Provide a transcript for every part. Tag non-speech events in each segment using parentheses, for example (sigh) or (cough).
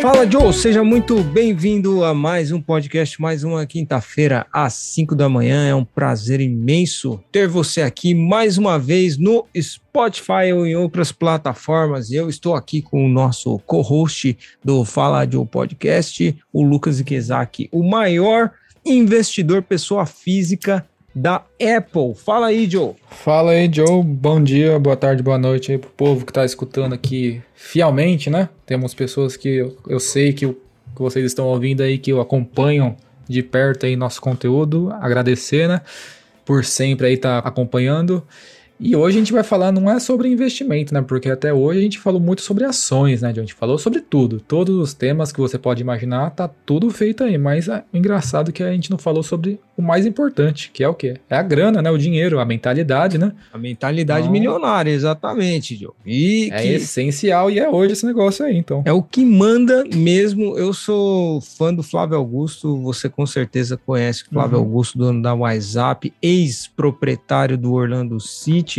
Fala, Joe, seja muito bem-vindo a mais um podcast, mais uma quinta-feira às 5 da manhã. É um prazer imenso ter você aqui mais uma vez no Spotify ou em outras plataformas. Eu estou aqui com o nosso co-host do Fala Joe Podcast, o Lucas Ikezaki, o maior investidor pessoa física da Apple. Fala aí, Joe. Fala aí, Joe. Bom dia, boa tarde, boa noite aí pro povo que tá escutando aqui fielmente, né? Temos pessoas que eu, eu sei que, que vocês estão ouvindo aí, que acompanham de perto aí nosso conteúdo. Agradecer, né? Por sempre aí tá acompanhando. E hoje a gente vai falar, não é sobre investimento, né? Porque até hoje a gente falou muito sobre ações, né? A gente falou sobre tudo. Todos os temas que você pode imaginar, tá tudo feito aí. Mas é engraçado que a gente não falou sobre o mais importante, que é o quê? É a grana, né? O dinheiro, a mentalidade, né? A mentalidade então, milionária, exatamente, Joe. E é que... essencial e é hoje esse negócio aí, então. É o que manda mesmo. Eu sou fã do Flávio Augusto, você com certeza conhece o Flávio uhum. Augusto, dono da WhatsApp, ex-proprietário do Orlando City.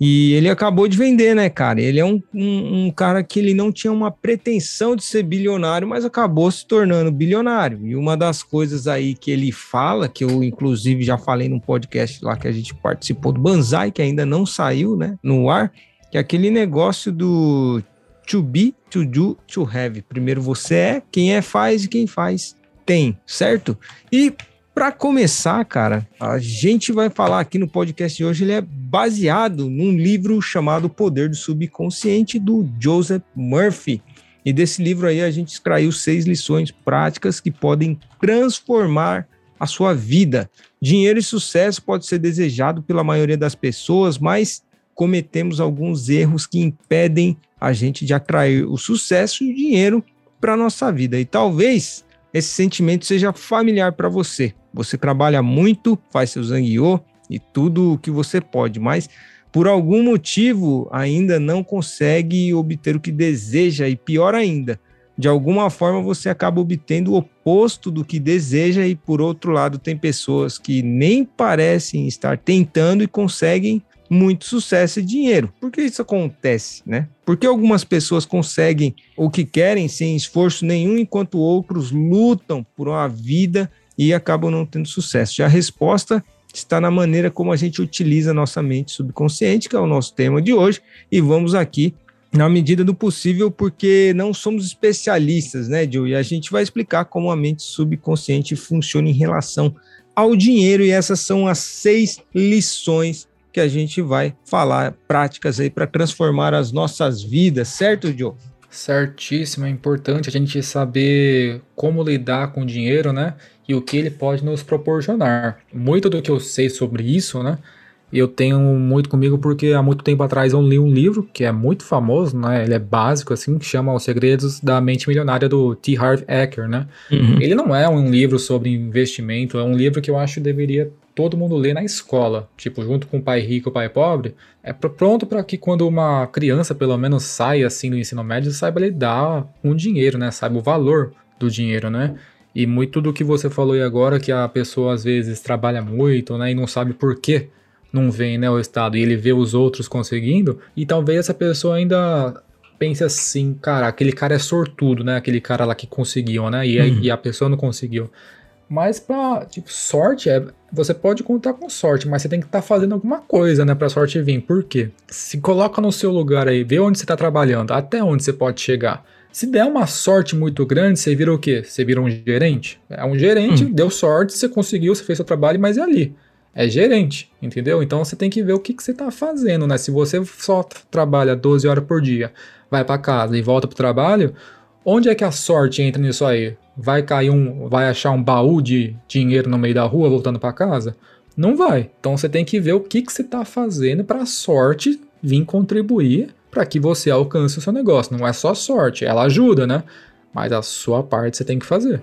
E ele acabou de vender, né, cara? Ele é um, um, um, cara que ele não tinha uma pretensão de ser bilionário, mas acabou se tornando bilionário. E uma das coisas aí que ele fala, que eu inclusive já falei num podcast lá que a gente participou do Banzai, que ainda não saiu, né, no ar, que é aquele negócio do to be, to do, to have. Primeiro você é, quem é faz e quem faz tem, certo? E para começar, cara, a gente vai falar aqui no podcast de hoje, ele é baseado num livro chamado Poder do Subconsciente, do Joseph Murphy. E desse livro aí a gente extraiu seis lições práticas que podem transformar a sua vida. Dinheiro e sucesso pode ser desejado pela maioria das pessoas, mas cometemos alguns erros que impedem a gente de atrair o sucesso e o dinheiro para nossa vida. E talvez esse sentimento seja familiar para você. Você trabalha muito, faz seu zanguiô e tudo o que você pode, mas por algum motivo ainda não consegue obter o que deseja e pior ainda, de alguma forma você acaba obtendo o oposto do que deseja e por outro lado tem pessoas que nem parecem estar tentando e conseguem muito sucesso e dinheiro. Por que isso acontece, né? Porque algumas pessoas conseguem o que querem sem esforço nenhum, enquanto outros lutam por uma vida e acabam não tendo sucesso. Já a resposta está na maneira como a gente utiliza a nossa mente subconsciente, que é o nosso tema de hoje, e vamos aqui na medida do possível, porque não somos especialistas, né, Joe? E a gente vai explicar como a mente subconsciente funciona em relação ao dinheiro, e essas são as seis lições que a gente vai falar, práticas aí para transformar as nossas vidas, certo, Joe? Certíssimo, é importante a gente saber como lidar com o dinheiro, né? E o que ele pode nos proporcionar. Muito do que eu sei sobre isso, né? Eu tenho muito comigo porque há muito tempo atrás eu li um livro que é muito famoso, né? Ele é básico, assim, que chama Os Segredos da Mente Milionária do T. Harv Eker, né? Uhum. Ele não é um livro sobre investimento, é um livro que eu acho que deveria todo mundo ler na escola, tipo, junto com o pai rico e o pai pobre, é pronto para que quando uma criança, pelo menos, saia assim do ensino médio, saiba lidar com o dinheiro, né? Saiba o valor do dinheiro, né? E muito do que você falou aí agora, que a pessoa às vezes trabalha muito, né, e não sabe por quê não vem, né, o Estado, e ele vê os outros conseguindo, e talvez essa pessoa ainda pense assim, cara, aquele cara é sortudo, né, aquele cara lá que conseguiu, né, e, uhum. e a pessoa não conseguiu. Mas pra, tipo, sorte é. Você pode contar com sorte, mas você tem que estar tá fazendo alguma coisa, né, pra sorte vir. Por quê? Se coloca no seu lugar aí, vê onde você tá trabalhando, até onde você pode chegar. Se der uma sorte muito grande, você vira o quê? Você vira um gerente? É um gerente, hum. deu sorte, você conseguiu, você fez seu trabalho, mas é ali. É gerente, entendeu? Então você tem que ver o que, que você tá fazendo, né? Se você só trabalha 12 horas por dia, vai para casa e volta pro trabalho, onde é que a sorte entra nisso aí? Vai cair um, vai achar um baú de dinheiro no meio da rua voltando para casa? Não vai. Então você tem que ver o que, que você está fazendo para a sorte vir contribuir para que você alcance o seu negócio. Não é só sorte, ela ajuda, né? Mas a sua parte você tem que fazer.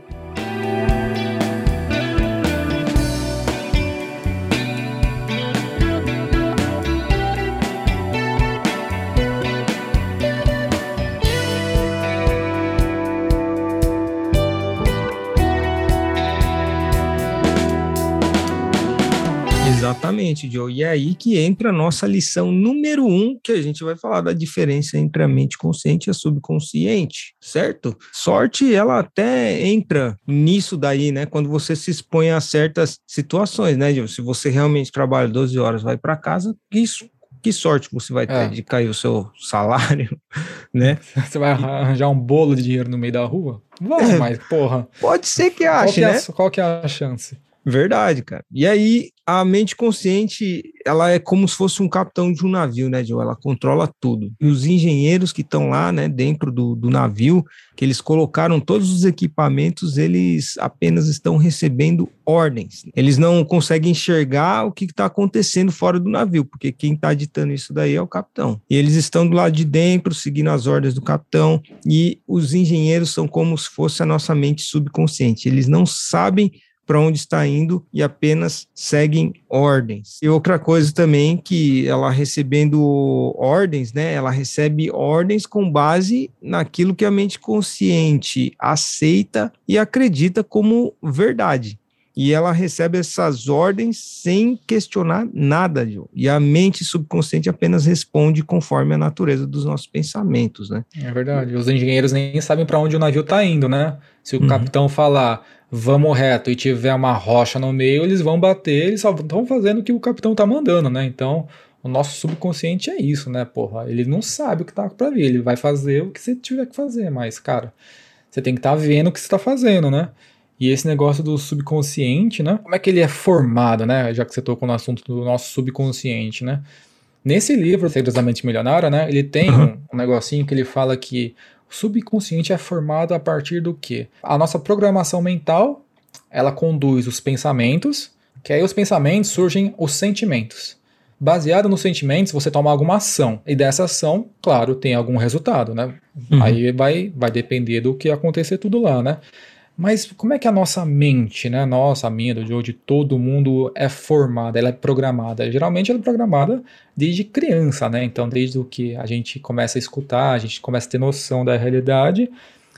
Exatamente, Joe. E é aí que entra a nossa lição número um, que a gente vai falar da diferença entre a mente consciente e a subconsciente, certo? Sorte, ela até entra nisso daí, né? Quando você se expõe a certas situações, né, Joe? Se você realmente trabalha 12 horas, vai para casa, isso que sorte você vai ter é. de cair o seu salário, (laughs) né? (laughs) Você vai arranjar um bolo de dinheiro no meio da rua? Vamos, é, mas porra. Pode ser que ache, qual que é, né? Qual que é a chance? Verdade, cara. E aí, a mente consciente, ela é como se fosse um capitão de um navio, né, Joe? Ela controla tudo. E os engenheiros que estão lá, né, dentro do, do navio, que eles colocaram todos os equipamentos, eles apenas estão recebendo ordens. Eles não conseguem enxergar o que está acontecendo fora do navio, porque quem está ditando isso daí é o capitão. E eles estão do lado de dentro, seguindo as ordens do capitão, e os engenheiros são como se fosse a nossa mente subconsciente. Eles não sabem para onde está indo e apenas seguem ordens. E outra coisa também que ela recebendo ordens, né? Ela recebe ordens com base naquilo que a mente consciente aceita e acredita como verdade e ela recebe essas ordens sem questionar nada, Joe. E a mente subconsciente apenas responde conforme a natureza dos nossos pensamentos, né? É verdade. Os engenheiros nem sabem para onde o navio está indo, né? Se o uhum. capitão falar vamos reto e tiver uma rocha no meio, eles vão bater, eles só estão fazendo o que o capitão está mandando, né? Então, o nosso subconsciente é isso, né, porra? Ele não sabe o que tá para vir, ele vai fazer o que você tiver que fazer, mas, cara, você tem que estar tá vendo o que você está fazendo, né? E esse negócio do subconsciente, né? Como é que ele é formado, né? Já que você tocou no assunto do nosso subconsciente, né? Nesse livro, Segredos da Mente Milionária, né? Ele tem um, um negocinho que ele fala que o subconsciente é formado a partir do quê? A nossa programação mental, ela conduz os pensamentos, que aí os pensamentos surgem os sentimentos. Baseado nos sentimentos, você toma alguma ação. E dessa ação, claro, tem algum resultado, né? Uhum. Aí vai, vai depender do que acontecer tudo lá, né? Mas como é que a nossa mente, né, nossa, a minha, do Joe, de todo mundo é formada, ela é programada? Geralmente ela é programada desde criança, né? Então, desde o que a gente começa a escutar, a gente começa a ter noção da realidade,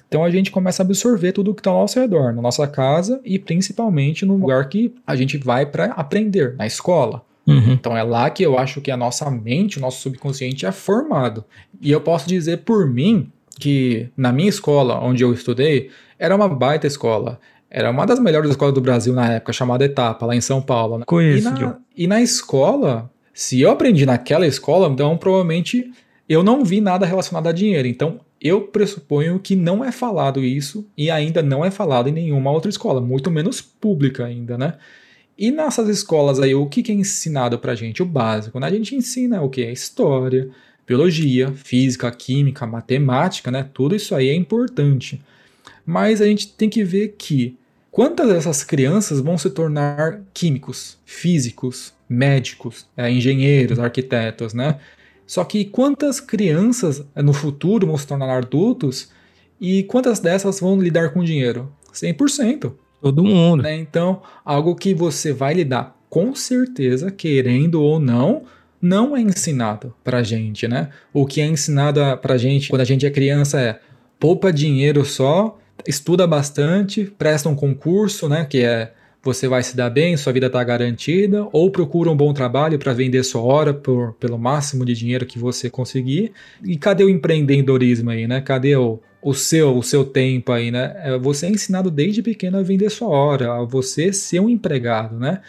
então a gente começa a absorver tudo que está ao nosso redor, na nossa casa e principalmente no lugar que a gente vai para aprender, na escola. Uhum. Então é lá que eu acho que a nossa mente, o nosso subconsciente é formado. E eu posso dizer por mim que na minha escola, onde eu estudei, era uma baita escola. Era uma das melhores escolas do Brasil na época, chamada Etapa, lá em São Paulo. Né? Conheço. E na, e na escola, se eu aprendi naquela escola, então provavelmente eu não vi nada relacionado a dinheiro. Então eu pressuponho que não é falado isso e ainda não é falado em nenhuma outra escola, muito menos pública ainda, né? E nessas escolas aí, o que, que é ensinado pra gente? O básico, né? A gente ensina o que? História, biologia, física, química, matemática, né? Tudo isso aí é importante. Mas a gente tem que ver que quantas dessas crianças vão se tornar químicos, físicos, médicos, é, engenheiros, arquitetos, né? Só que quantas crianças é, no futuro vão se tornar adultos e quantas dessas vão lidar com dinheiro? 100%. Todo mundo. Né? Então, algo que você vai lidar com certeza, querendo ou não, não é ensinado pra gente, né? O que é ensinado pra gente quando a gente é criança é poupa dinheiro só estuda bastante, presta um concurso, né, que é você vai se dar bem, sua vida está garantida, ou procura um bom trabalho para vender sua hora por, pelo máximo de dinheiro que você conseguir. E cadê o empreendedorismo aí, né? Cadê o, o seu o seu tempo aí, né? É, você é ensinado desde pequeno a vender sua hora, a você ser um empregado, né?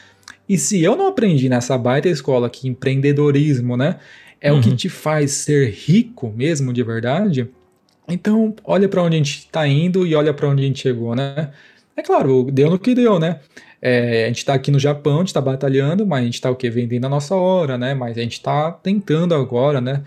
E se eu não aprendi nessa baita escola que empreendedorismo, né, é uhum. o que uhum. te faz ser rico mesmo de verdade, então, olha para onde a gente está indo e olha para onde a gente chegou, né? É claro, deu no que deu, né? É, a gente está aqui no Japão, a gente está batalhando, mas a gente está o quê? Vendendo a nossa hora, né? Mas a gente está tentando agora, né?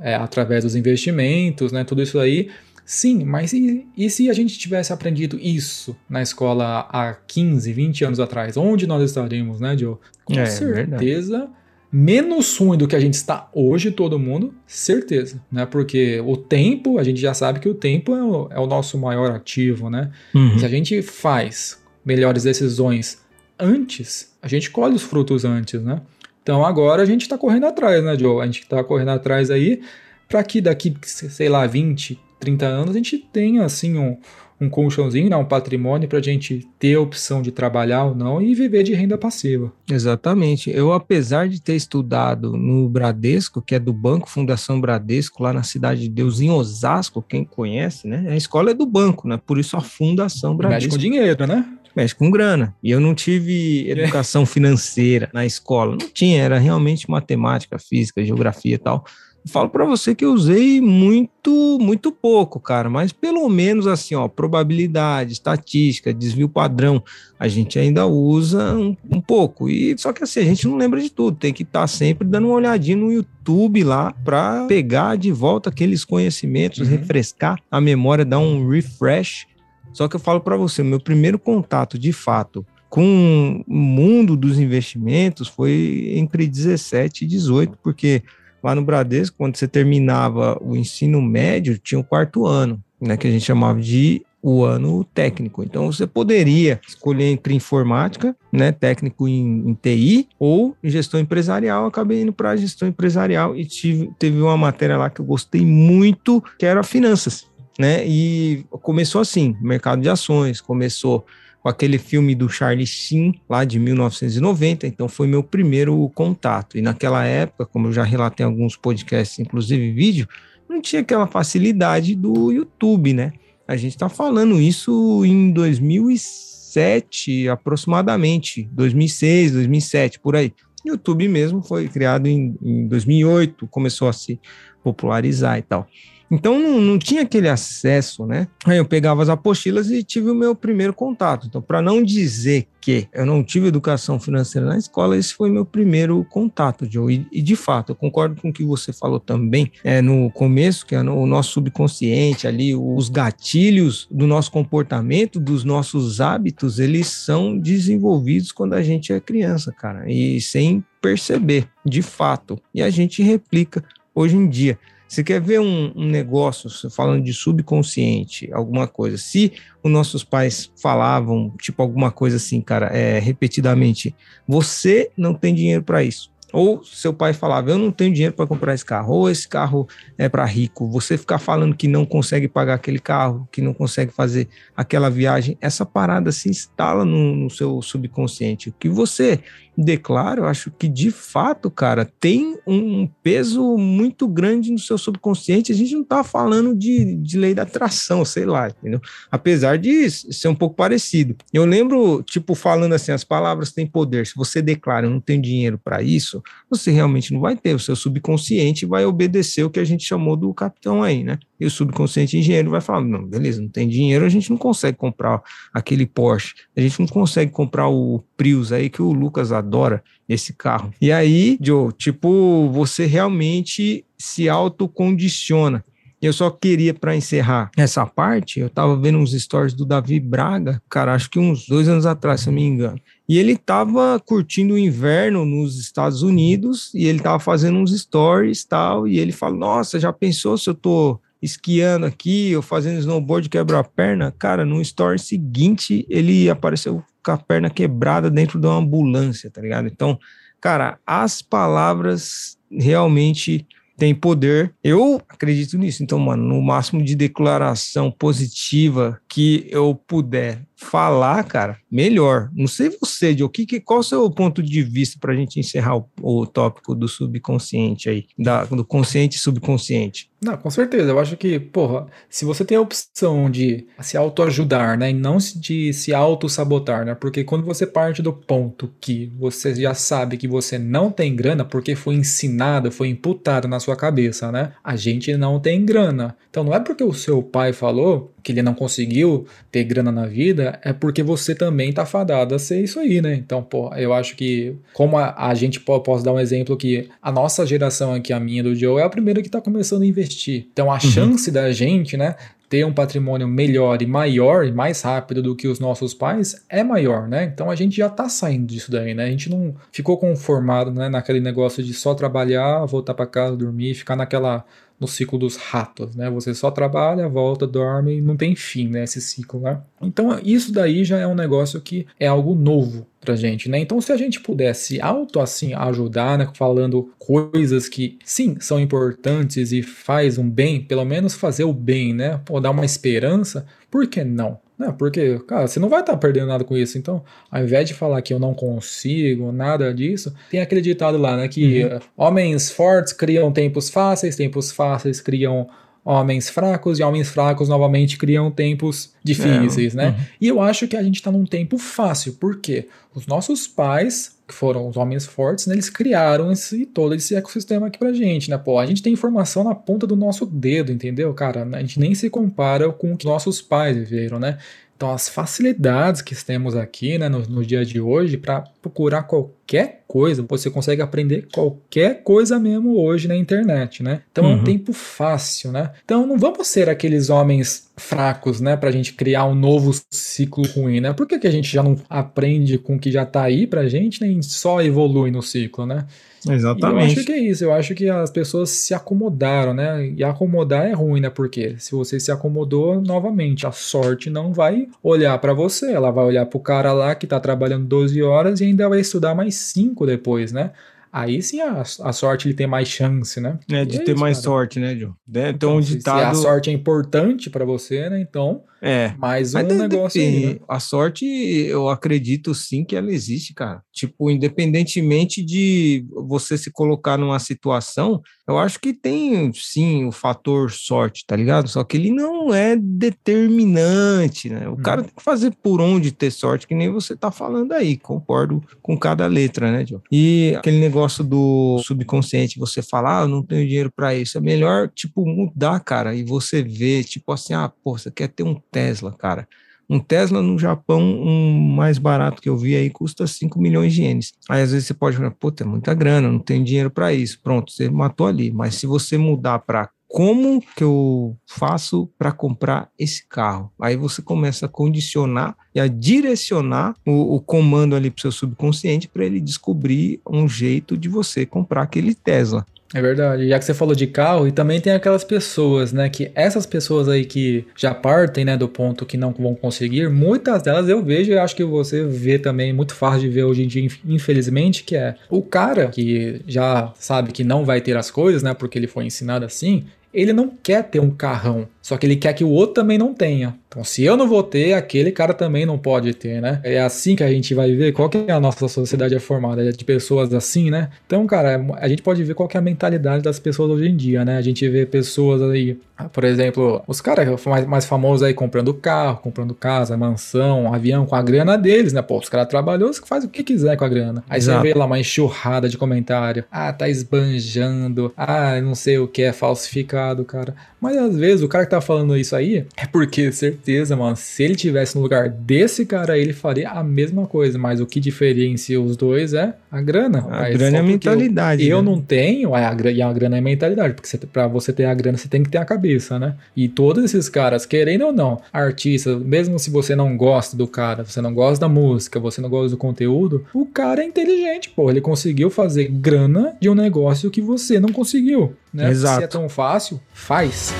É, através dos investimentos, né? Tudo isso aí. Sim, mas e, e, se a gente tivesse aprendido isso na escola há 15, 20 anos atrás? Onde nós estaríamos, né, Joe? Com é, certeza. Verdade menos ruim do que a gente está hoje, todo mundo, certeza, né? Porque o tempo, a gente já sabe que o tempo é o, é o nosso maior ativo, né? Uhum. Se a gente faz melhores decisões antes, a gente colhe os frutos antes, né? Então agora a gente está correndo atrás, né, Joe? A gente está correndo atrás aí para que daqui, sei lá, 20, 30 anos, a gente tenha assim um, um colchãozinho, né, um patrimônio para a gente ter a opção de trabalhar ou não e viver de renda passiva. Exatamente. Eu, apesar de ter estudado no Bradesco, que é do Banco Fundação Bradesco, lá na Cidade de Deus, em Osasco, quem conhece, né? A escola é do banco, né? Por isso a Fundação Bradesco. Mexe com dinheiro, né? mexe com grana. E eu não tive (laughs) educação financeira na escola. Não tinha, era realmente matemática, física, geografia e tal falo para você que eu usei muito, muito pouco, cara, mas pelo menos assim, ó, probabilidade, estatística, desvio padrão, a gente ainda usa um, um pouco. E só que assim, a gente não lembra de tudo, tem que estar tá sempre dando uma olhadinha no YouTube lá para pegar de volta aqueles conhecimentos, uhum. refrescar a memória, dar um refresh. Só que eu falo para você, meu primeiro contato de fato com o mundo dos investimentos foi entre 17 e 18, porque lá no Bradesco, quando você terminava o ensino médio, tinha o quarto ano, né, que a gente chamava de o ano técnico. Então você poderia escolher entre informática, né, técnico em, em TI ou em gestão empresarial. Acabei indo para gestão empresarial e tive, teve uma matéria lá que eu gostei muito, que era finanças, né? E começou assim, mercado de ações, começou com aquele filme do Charlie Sheen, lá de 1990, então foi meu primeiro contato. E naquela época, como eu já relatei em alguns podcasts, inclusive vídeo, não tinha aquela facilidade do YouTube, né? A gente está falando isso em 2007, aproximadamente, 2006, 2007, por aí. YouTube mesmo foi criado em, em 2008, começou a se popularizar e tal. Então não, não tinha aquele acesso, né? Aí eu pegava as apostilas e tive o meu primeiro contato. Então, para não dizer que eu não tive educação financeira na escola, esse foi meu primeiro contato, Joe. E, de fato, eu concordo com o que você falou também é, no começo, que é no, o nosso subconsciente ali, os gatilhos do nosso comportamento, dos nossos hábitos, eles são desenvolvidos quando a gente é criança, cara, e sem perceber, de fato. E a gente replica hoje em dia. Você quer ver um, um, negócio, falando de subconsciente, alguma coisa. Se os nossos pais falavam, tipo, alguma coisa assim, cara, é, repetidamente, você não tem dinheiro para isso. Ou seu pai falava, eu não tenho dinheiro para comprar esse carro, ou esse carro é para rico. Você ficar falando que não consegue pagar aquele carro, que não consegue fazer aquela viagem, essa parada se instala no, no seu subconsciente. Que você declara, eu acho que de fato, cara, tem um peso muito grande no seu subconsciente. A gente não tá falando de, de lei da atração, sei lá, entendeu? Apesar de ser um pouco parecido. Eu lembro, tipo, falando assim, as palavras têm poder. Se você declara, eu não tenho dinheiro para isso, você realmente não vai ter. O seu subconsciente vai obedecer o que a gente chamou do capitão aí, né? E o subconsciente engenheiro vai falar: não, beleza, não tem dinheiro, a gente não consegue comprar aquele Porsche, a gente não consegue comprar o Prius aí que o Lucas adora esse carro. E aí, Joe, tipo, você realmente se autocondiciona. Eu só queria, para encerrar essa parte, eu tava vendo uns stories do Davi Braga, cara, acho que uns dois anos atrás, se eu não me engano. E ele tava curtindo o inverno nos Estados Unidos e ele tava fazendo uns stories tal. E ele fala: Nossa, já pensou se eu tô esquiando aqui ou fazendo snowboard quebra a perna, cara, no story seguinte ele apareceu com a perna quebrada dentro de uma ambulância, tá ligado? Então, cara, as palavras realmente têm poder. Eu acredito nisso. Então, mano, no máximo de declaração positiva que eu puder falar, cara, melhor. Não sei você, de o que, que qual o seu ponto de vista para a gente encerrar o, o, tópico do subconsciente aí, da, do consciente e subconsciente? Não, com certeza. Eu acho que, porra, se você tem a opção de se autoajudar, né, e não de se auto-sabotar, né, porque quando você parte do ponto que você já sabe que você não tem grana, porque foi ensinado, foi imputado na sua cabeça, né, a gente não tem grana. Então não é porque o seu pai falou que ele não conseguiu ter grana na vida, é porque você também tá fadado a ser isso aí, né? Então, pô, eu acho que, como a, a gente posso dar um exemplo que a nossa geração aqui, a minha do Joe, é a primeira que tá começando a investir. Então, a uhum. chance da gente, né, ter um patrimônio melhor e maior e mais rápido do que os nossos pais é maior, né? Então a gente já tá saindo disso daí, né? A gente não ficou conformado, né, naquele negócio de só trabalhar, voltar para casa, dormir, ficar naquela no ciclo dos ratos, né? Você só trabalha, volta, dorme não tem fim, né? Esse ciclo, né? Então, isso daí já é um negócio que é algo novo pra gente, né? Então, se a gente pudesse auto assim ajudar, né, falando coisas que sim, são importantes e faz um bem, pelo menos fazer o bem, né? Ou dar uma esperança, por que não? Não, porque, cara, você não vai estar tá perdendo nada com isso. Então, ao invés de falar que eu não consigo, nada disso, tem aquele ditado lá, né? Que uhum. homens fortes criam tempos fáceis, tempos fáceis criam homens fracos e homens fracos novamente criam tempos difíceis, é, né? Uhum. E eu acho que a gente está num tempo fácil, porque os nossos pais, que foram os homens fortes, né, eles criaram esse, todo esse ecossistema aqui pra gente, né? Pô, a gente tem informação na ponta do nosso dedo, entendeu, cara? A gente nem se compara com o que nossos pais viveram, né? Então, as facilidades que temos aqui né, no, no dia de hoje para procurar qualquer coisa, você consegue aprender qualquer coisa mesmo hoje na internet, né? Então uhum. é um uhum. tempo fácil, né? Então não vamos ser aqueles homens fracos, né, pra gente criar um novo ciclo ruim, né? Por que, que a gente já não aprende com o que já tá aí pra gente, nem só evolui no ciclo, né? Exatamente. E eu acho que é isso, eu acho que as pessoas se acomodaram, né? E acomodar é ruim, né? Porque se você se acomodou, novamente, a sorte não vai olhar para você, ela vai olhar pro cara lá que tá trabalhando 12 horas e ainda vai estudar mais 5 depois, né? aí sim a, a sorte ele tem mais chance, né? É, de é ter isso, mais cara. sorte, né, Joe? Então, então um ditado... se a sorte é importante para você, né? Então, é. Mais um negócio aí, né? A sorte, eu acredito sim que ela existe, cara. Tipo, independentemente de você se colocar numa situação, eu acho que tem sim o fator sorte, tá ligado? Só que ele não é determinante, né? O hum. cara tem que fazer por onde ter sorte, que nem você tá falando aí. Concordo com cada letra, né, Joe? E aquele negócio do subconsciente, você falar, ah, eu não tenho dinheiro para isso. É melhor, tipo, mudar, cara, e você ver, tipo assim, ah, pô, você quer ter um Tesla, cara. Um Tesla no Japão, um mais barato que eu vi aí, custa 5 milhões de ienes. Aí às vezes você pode falar, puta, é muita grana, não tem dinheiro para isso. Pronto, você matou ali. Mas se você mudar para como que eu faço para comprar esse carro? Aí você começa a condicionar e a direcionar o, o comando ali para o seu subconsciente para ele descobrir um jeito de você comprar aquele Tesla. É verdade. Já que você falou de carro, e também tem aquelas pessoas, né? Que essas pessoas aí que já partem, né, do ponto que não vão conseguir, muitas delas eu vejo e acho que você vê também, muito fácil de ver hoje em dia, infelizmente, que é o cara que já sabe que não vai ter as coisas, né? Porque ele foi ensinado assim, ele não quer ter um carrão, só que ele quer que o outro também não tenha. Então, se eu não vou ter, aquele cara também não pode ter, né? É assim que a gente vai ver qual que é a nossa sociedade é formada, é de pessoas assim, né? Então, cara, a gente pode ver qual que é a mentalidade das pessoas hoje em dia, né? A gente vê pessoas aí, por exemplo, os caras mais, mais famosos aí comprando carro, comprando casa, mansão, avião, com a grana deles, né? Pô, os caras trabalham, faz o que quiser com a grana. Aí Exato. você vê lá uma enxurrada de comentário. Ah, tá esbanjando. Ah, não sei o que é falsificado, cara. Mas às vezes o cara que tá falando isso aí é porque, certeza, mano, se ele tivesse no lugar desse cara aí, ele faria a mesma coisa. Mas o que diferencia os dois é a grana. A mas grana é a mentalidade. Eu, né? eu não tenho, é a, e a grana é a mentalidade. Porque você, pra você ter a grana, você tem que ter a cabeça, né? E todos esses caras, querendo ou não, artistas, mesmo se você não gosta do cara, você não gosta da música, você não gosta do conteúdo, o cara é inteligente, pô. Ele conseguiu fazer grana de um negócio que você não conseguiu. Né? Exato. Se é tão fácil, faz.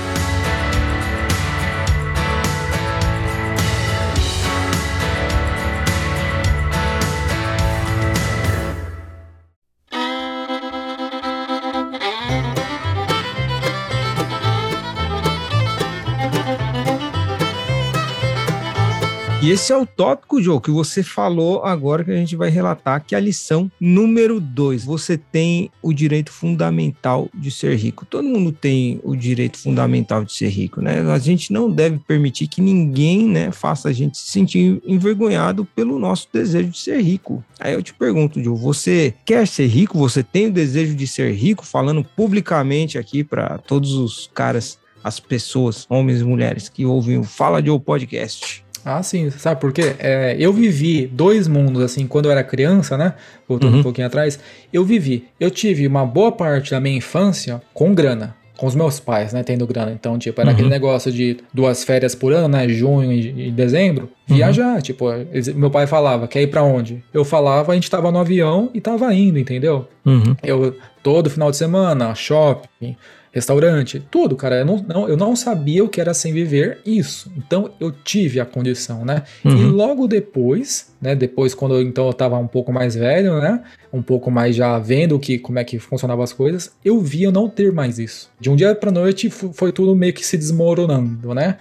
E esse é o tópico, Joe, que você falou agora que a gente vai relatar, que é a lição número dois. Você tem o direito fundamental de ser rico. Todo mundo tem o direito fundamental de ser rico, né? A gente não deve permitir que ninguém, né, faça a gente se sentir envergonhado pelo nosso desejo de ser rico. Aí eu te pergunto, Joe, você quer ser rico? Você tem o desejo de ser rico? Falando publicamente aqui para todos os caras as pessoas, homens e mulheres que ouvem o Fala Joe Podcast. Ah, sim. Sabe por quê? É, eu vivi dois mundos, assim, quando eu era criança, né? Voltando uhum. um pouquinho atrás. Eu vivi. Eu tive uma boa parte da minha infância com grana. Com os meus pais, né? Tendo grana. Então, tipo, era uhum. aquele negócio de duas férias por ano, né? Junho e, dezembro. Uhum. Viajar. Tipo, meu pai falava, quer ir pra onde? Eu falava, a gente tava no avião e tava indo, entendeu? Uhum. Eu, todo final de semana, shopping restaurante, tudo, cara. Eu não, não, eu não sabia o que era sem viver isso. Então eu tive a condição, né? Uhum. E logo depois, né? Depois, quando eu, então eu tava um pouco mais velho, né? Um pouco mais já vendo que, como é que funcionavam as coisas, eu vi eu não ter mais isso. De um dia pra noite foi tudo meio que se desmoronando, né?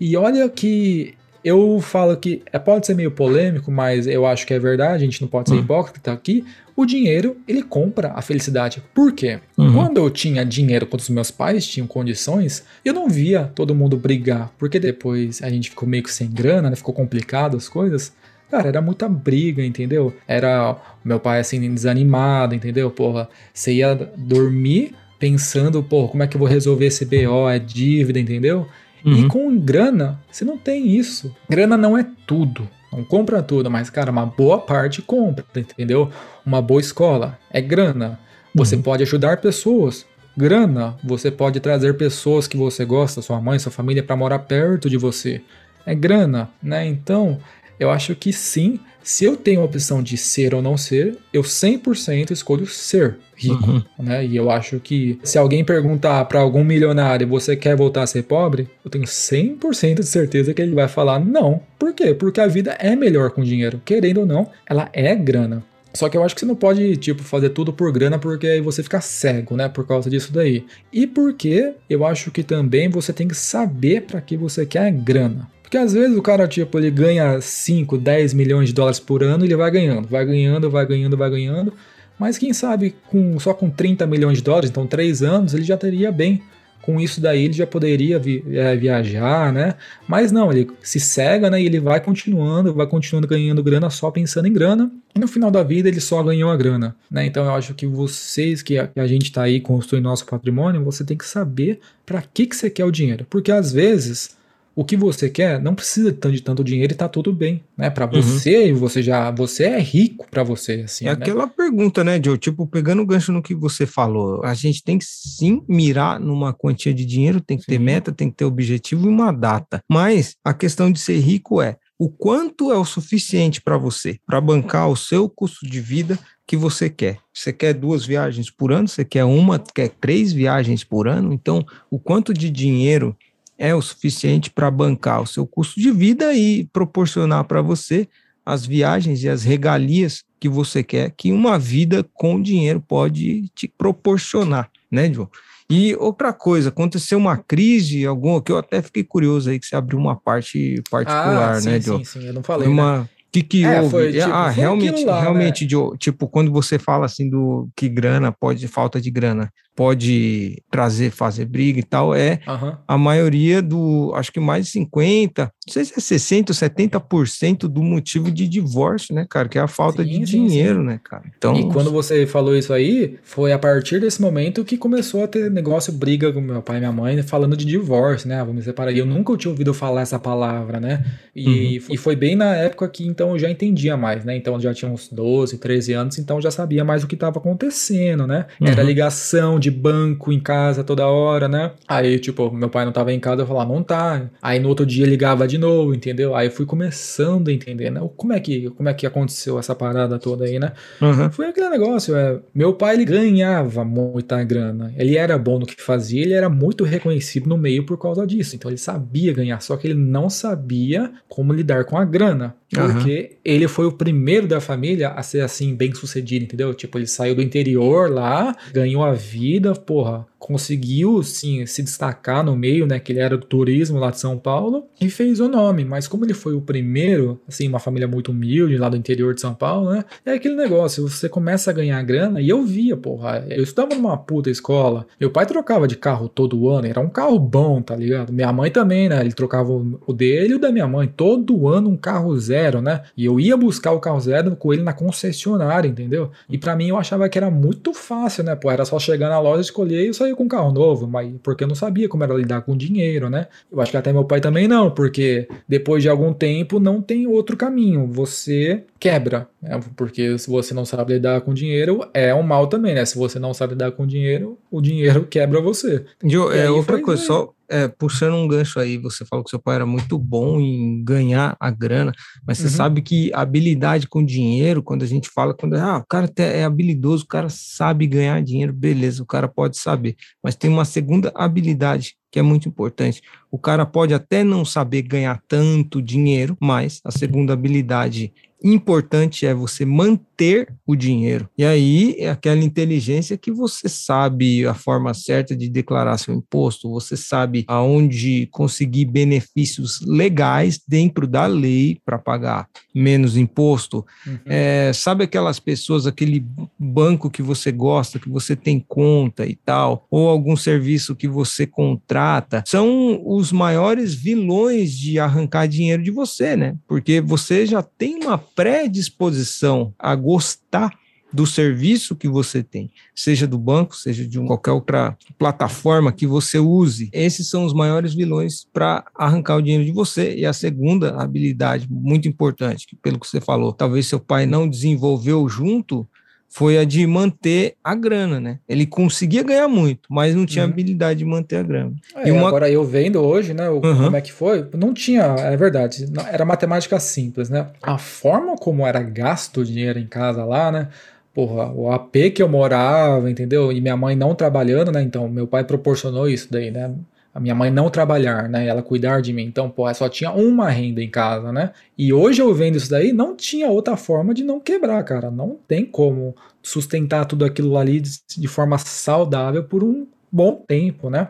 E olha que eu falo que é, pode ser meio polêmico, mas eu acho que é verdade, a gente não pode ser uhum. hipócrita aqui. O dinheiro, ele compra a felicidade. Por quê? Uhum. Quando eu tinha dinheiro, quando os meus pais tinham condições, eu não via todo mundo brigar. Porque depois a gente ficou meio que sem grana, né? Ficou complicado as coisas. Cara, era muita briga, entendeu? Era meu pai assim, desanimado, entendeu? Porra, você ia dormir pensando, porra, como é que eu vou resolver esse BO? É dívida, entendeu? Uhum. E com grana, você não tem isso. Grana não é tudo. Não compra tudo, mas, cara, uma boa parte compra, entendeu? Uma boa escola é grana. Você uhum. pode ajudar pessoas. Grana, você pode trazer pessoas que você gosta, sua mãe, sua família, para morar perto de você. É grana, né? Então, eu acho que sim. Se eu tenho a opção de ser ou não ser, eu 100% escolho ser rico, uhum. né? E eu acho que se alguém perguntar para algum milionário, você quer voltar a ser pobre? Eu tenho 100% de certeza que ele vai falar não. Por quê? Porque a vida é melhor com dinheiro. Querendo ou não, ela é grana. Só que eu acho que você não pode, tipo, fazer tudo por grana porque aí você fica cego, né? Por causa disso daí. E porque eu acho que também você tem que saber para que você quer grana. Porque às vezes o cara, tipo, ele ganha 5, 10 milhões de dólares por ano ele vai ganhando, vai ganhando, vai ganhando, vai ganhando. Mas quem sabe com, só com 30 milhões de dólares, então 3 anos, ele já teria bem. Com isso daí ele já poderia vi, é, viajar, né? Mas não, ele se cega, né? E ele vai continuando, vai continuando ganhando grana só pensando em grana. E no final da vida ele só ganhou a grana, né? Então eu acho que vocês que a, que a gente está aí construindo nosso patrimônio, você tem que saber para que, que você quer o dinheiro. Porque às vezes o que você quer não precisa de tanto dinheiro e tá tudo bem, né? Para uhum. você, uhum. você já, você é rico para você, assim. É né? aquela pergunta, né, Joe? Tipo, pegando o gancho no que você falou, a gente tem que sim mirar numa quantia de dinheiro, tem que sim. ter meta, tem que ter objetivo e uma data. Mas a questão de ser rico é o quanto é o suficiente para você para bancar o seu custo de vida que você quer. Você quer duas viagens por ano, você quer uma, quer três viagens por ano, então o quanto de dinheiro é o suficiente para bancar o seu custo de vida e proporcionar para você as viagens e as regalias que você quer que uma vida com dinheiro pode te proporcionar, né, João? E outra coisa, aconteceu uma crise, alguma que eu até fiquei curioso aí que você abriu uma parte particular, ah, sim, né, João? Sim, sim, eu não falei. Uma, né? que que é, houve? Foi, tipo, ah, realmente, lá, realmente, né? tipo, quando você fala assim do que grana pode, falta de grana, pode trazer, fazer briga e tal, é uhum. a maioria do, acho que mais de 50, não sei se é 60 ou 70% do motivo de divórcio, né, cara? Que é a falta sim, de sim, dinheiro, sim. né, cara? Então, e quando você falou isso aí, foi a partir desse momento que começou a ter negócio, briga com meu pai e minha mãe, falando de divórcio, né? Ah, vamos me separar. E eu nunca tinha ouvido falar essa palavra, né? E, uhum. e foi bem na época que então eu já entendia mais, né? Então eu já tinha uns 12, 13 anos, então eu já sabia mais o que estava acontecendo, né? Uhum. Era ligação de banco em casa toda hora, né? Aí, tipo, meu pai não tava em casa, eu falava, não tá. Aí no outro dia ligava de novo, entendeu? Aí eu fui começando a entender, né? Como é que, como é que aconteceu essa parada toda aí, né? Uhum. Foi aquele negócio, é, meu pai ele ganhava muita grana. Ele era bom no que fazia, ele era muito reconhecido no meio por causa disso. Então ele sabia ganhar, só que ele não sabia como lidar com a grana. Porque uhum. ele foi o primeiro da família a ser assim, bem sucedido, entendeu? Tipo, ele saiu do interior lá, ganhou a vida, porra, conseguiu sim se destacar no meio, né? Que ele era do turismo lá de São Paulo e fez o nome. Mas como ele foi o primeiro, assim, uma família muito humilde lá do interior de São Paulo, né? É aquele negócio, você começa a ganhar grana e eu via, porra, eu estudava numa puta escola. Meu pai trocava de carro todo ano, era um carro bom, tá ligado? Minha mãe também, né? Ele trocava o dele e o da minha mãe, todo ano um carro zero, né? E eu ia buscar o carro zero com ele na concessionária, entendeu? E para mim eu achava que era muito fácil, né? Pô, era só chegar na loja, escolher e sair com um carro novo, mas porque eu não sabia como era lidar com dinheiro, né? Eu acho que até meu pai também não, porque depois de algum tempo não tem outro caminho. Você quebra, né? porque se você não sabe lidar com dinheiro, é um mal também, né? Se você não sabe lidar com dinheiro, o dinheiro (laughs) quebra você. Jo, é outra coisa, só é, puxando um gancho aí, você falou que seu pai era muito bom em ganhar a grana, mas você uhum. sabe que habilidade com dinheiro, quando a gente fala, quando ah, o cara é habilidoso, o cara sabe ganhar dinheiro, beleza, o cara pode saber, mas tem uma segunda habilidade que é muito importante. O cara pode até não saber ganhar tanto dinheiro, mas a segunda habilidade importante é você manter o dinheiro. E aí é aquela inteligência que você sabe a forma certa de declarar seu imposto, você sabe aonde conseguir benefícios legais dentro da lei para pagar menos imposto. Uhum. É, sabe aquelas pessoas, aquele banco que você gosta, que você tem conta e tal, ou algum serviço que você contrata, são os maiores vilões de arrancar dinheiro de você, né? Porque você já tem uma predisposição a gostar do serviço que você tem, seja do banco, seja de qualquer outra plataforma que você use. Esses são os maiores vilões para arrancar o dinheiro de você. E a segunda habilidade muito importante, que pelo que você falou, talvez seu pai não desenvolveu junto, foi a de manter a grana, né? Ele conseguia ganhar muito, mas não tinha uhum. habilidade de manter a grana. É, e uma... Agora eu vendo hoje, né? O, uhum. Como é que foi? Não tinha, é verdade, era matemática simples, né? A forma como era gasto o dinheiro em casa lá, né? Porra, o AP que eu morava, entendeu? E minha mãe não trabalhando, né? Então, meu pai proporcionou isso daí, né? A minha mãe não trabalhar, né? Ela cuidar de mim. Então, pô, só tinha uma renda em casa, né? E hoje eu vendo isso daí, não tinha outra forma de não quebrar, cara. Não tem como sustentar tudo aquilo ali de, de forma saudável por um bom tempo, né?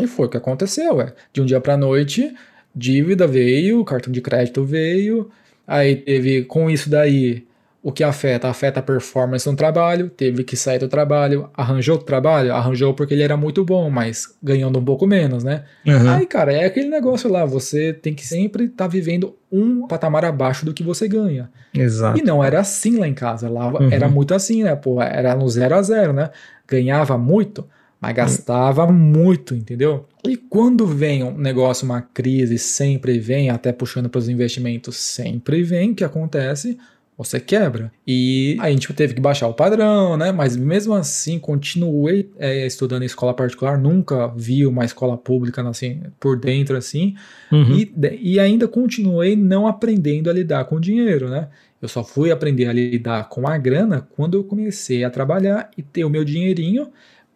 E foi o que aconteceu, é. De um dia para noite, dívida veio, cartão de crédito veio, aí teve com isso daí o que afeta? Afeta a performance no trabalho, teve que sair do trabalho, arranjou o trabalho? Arranjou porque ele era muito bom, mas ganhando um pouco menos, né? Uhum. Aí, cara, é aquele negócio lá, você tem que sempre estar tá vivendo um patamar abaixo do que você ganha. Exato. E não era assim lá em casa, lá uhum. era muito assim, né? Pô, era no zero a zero, né? Ganhava muito, mas gastava uhum. muito, entendeu? E quando vem um negócio, uma crise, sempre vem, até puxando para os investimentos, sempre vem, que acontece? Você quebra. E a gente teve que baixar o padrão, né? Mas mesmo assim, continuei é, estudando em escola particular, nunca vi uma escola pública assim, por dentro assim, uhum. e, e ainda continuei não aprendendo a lidar com dinheiro, né? Eu só fui aprender a lidar com a grana quando eu comecei a trabalhar e ter o meu dinheirinho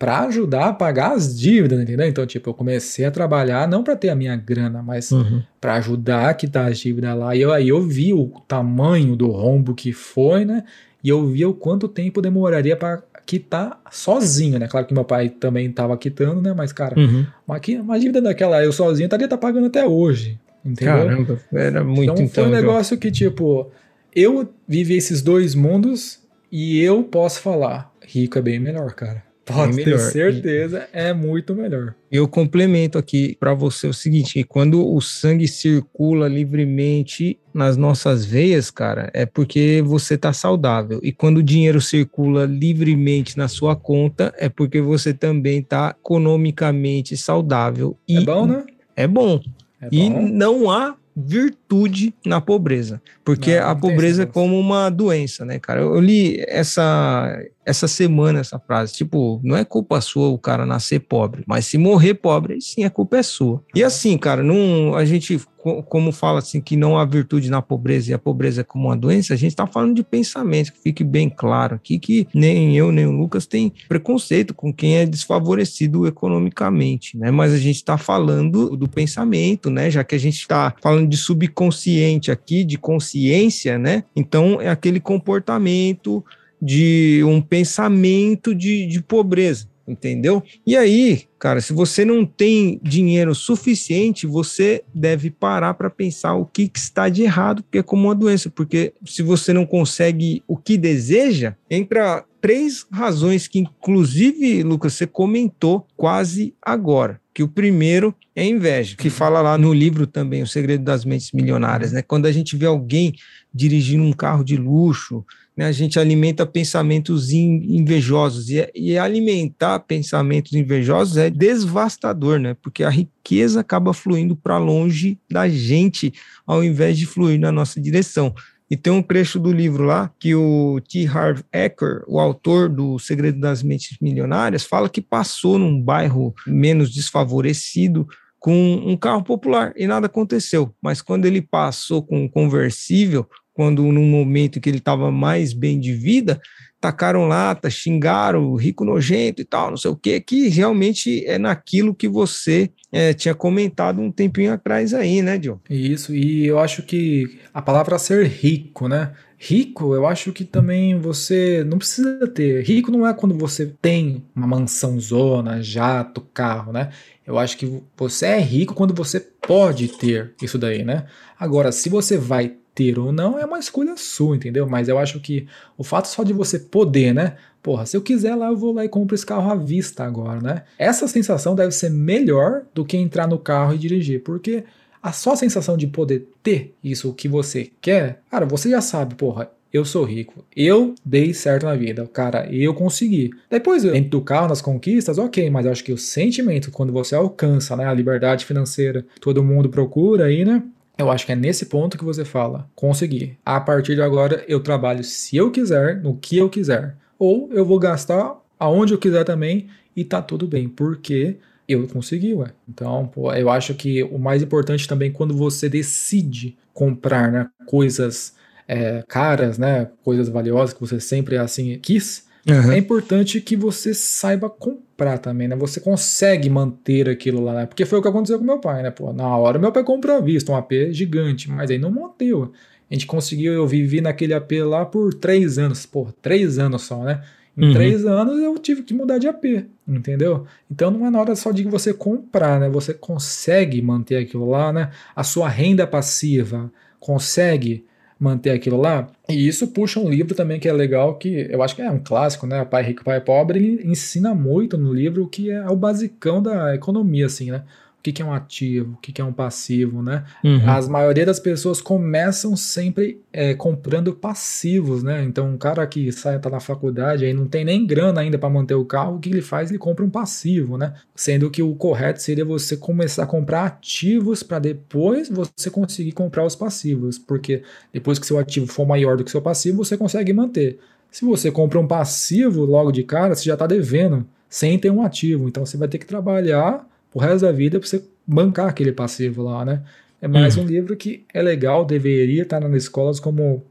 para ajudar a pagar as dívidas, entendeu? Então, tipo, eu comecei a trabalhar não para ter a minha grana, mas uhum. para ajudar a quitar as dívidas lá. E eu, aí eu vi o tamanho do rombo que foi, né? E eu vi o quanto tempo demoraria para quitar sozinho, né? Claro que meu pai também estava quitando, né? Mas, cara, uhum. uma, uma dívida daquela eu sozinho estaria tá pagando até hoje, entendeu? Caramba, era muito então. então foi um negócio que, tipo, eu vivi esses dois mundos e eu posso falar, rico é bem melhor, cara. Pode ter certeza, é muito melhor. Eu complemento aqui para você o seguinte: quando o sangue circula livremente nas nossas veias, cara, é porque você tá saudável. E quando o dinheiro circula livremente na sua conta, é porque você também tá economicamente saudável. E é bom, né? É bom. É e bom. não há virtude na pobreza, porque não, a pobreza é como uma doença, né, cara? Eu li essa essa semana essa frase, tipo, não é culpa sua o cara nascer pobre, mas se morrer pobre, sim, a culpa é sua. E assim, cara, não a gente como fala assim que não há virtude na pobreza e a pobreza é como uma doença, a gente está falando de pensamento, que fique bem claro aqui que nem eu nem o Lucas tem preconceito com quem é desfavorecido economicamente, né? Mas a gente está falando do pensamento, né? Já que a gente está falando de subconsciente aqui, de consciência, né? Então é aquele comportamento de um pensamento de, de pobreza entendeu? E aí, cara, se você não tem dinheiro suficiente, você deve parar para pensar o que, que, está de errado, porque é como uma doença, porque se você não consegue o que deseja, entra três razões que, inclusive, Lucas, você comentou quase agora. Que o primeiro é inveja, que fala lá no livro também, O Segredo das Mentes Milionárias, né? Quando a gente vê alguém dirigindo um carro de luxo, né, a gente alimenta pensamentos invejosos. E, e, alimentar pensamentos invejosos é devastador, né? Porque a riqueza acaba fluindo para longe da gente, ao invés de fluir na nossa direção. E tem um trecho do livro lá que o T. Harv Eker, o autor do Segredo das Mentes Milionárias, fala que passou num bairro menos desfavorecido com um carro popular e nada aconteceu. Mas quando ele passou com um conversível, quando num momento que ele estava mais bem de vida, tacaram lata, xingaram, rico nojento e tal, não sei o que, que realmente é naquilo que você é, tinha comentado um tempinho atrás aí, né, John? Isso, e eu acho que a palavra ser rico, né? Rico, eu acho que também você não precisa ter. Rico não é quando você tem uma mansão zona, jato, carro, né? Eu acho que você é rico quando você pode ter isso daí, né? Agora, se você vai ter ou não é uma escolha sua, entendeu? Mas eu acho que o fato só de você poder, né? Porra, se eu quiser lá, eu vou lá e compro esse carro à vista agora, né? Essa sensação deve ser melhor do que entrar no carro e dirigir, porque a só sensação de poder ter isso que você quer, cara, você já sabe, porra, eu sou rico, eu dei certo na vida, cara, eu consegui. Depois, dentro do carro, nas conquistas, ok, mas eu acho que o sentimento, quando você alcança né, a liberdade financeira, todo mundo procura aí, né? Eu acho que é nesse ponto que você fala, conseguir. A partir de agora eu trabalho se eu quiser, no que eu quiser. Ou eu vou gastar aonde eu quiser também e tá tudo bem, porque eu consegui, ué. Então, pô, eu acho que o mais importante também quando você decide comprar né, coisas é, caras, né, coisas valiosas que você sempre assim quis, Uhum. É importante que você saiba comprar também, né? Você consegue manter aquilo lá, né? Porque foi o que aconteceu com meu pai, né? Pô, na hora meu pai comprou à vista um AP gigante, mas aí não manteu. A gente conseguiu, eu vivi naquele AP lá por três anos, pô, três anos só, né? Em uhum. três anos eu tive que mudar de AP, entendeu? Então não é na hora só de você comprar, né? Você consegue manter aquilo lá, né? A sua renda passiva consegue manter aquilo lá. E isso puxa um livro também que é legal, que eu acho que é um clássico, né? Pai Rico, Pai Pobre, ele ensina muito no livro o que é o basicão da economia, assim, né? O que, é um ativo, o que, é um passivo, né? Uhum. As maioria das pessoas começam sempre é, comprando passivos, né? Então, um cara que sai, tá na faculdade, aí não tem nem grana ainda para manter o carro, o que ele faz? Ele compra um passivo, né? Sendo que o correto seria você começar a comprar ativos para depois você conseguir comprar os passivos, porque depois que seu ativo for maior do que seu passivo, você consegue manter. Se você compra um passivo logo de cara, você já está devendo sem ter um ativo. Então você vai ter que trabalhar o resto da vida para você bancar aquele passivo lá, né? É mais uhum. um livro que é legal, deveria estar nas escolas como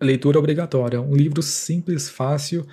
leitura obrigatória. Um livro simples, fácil,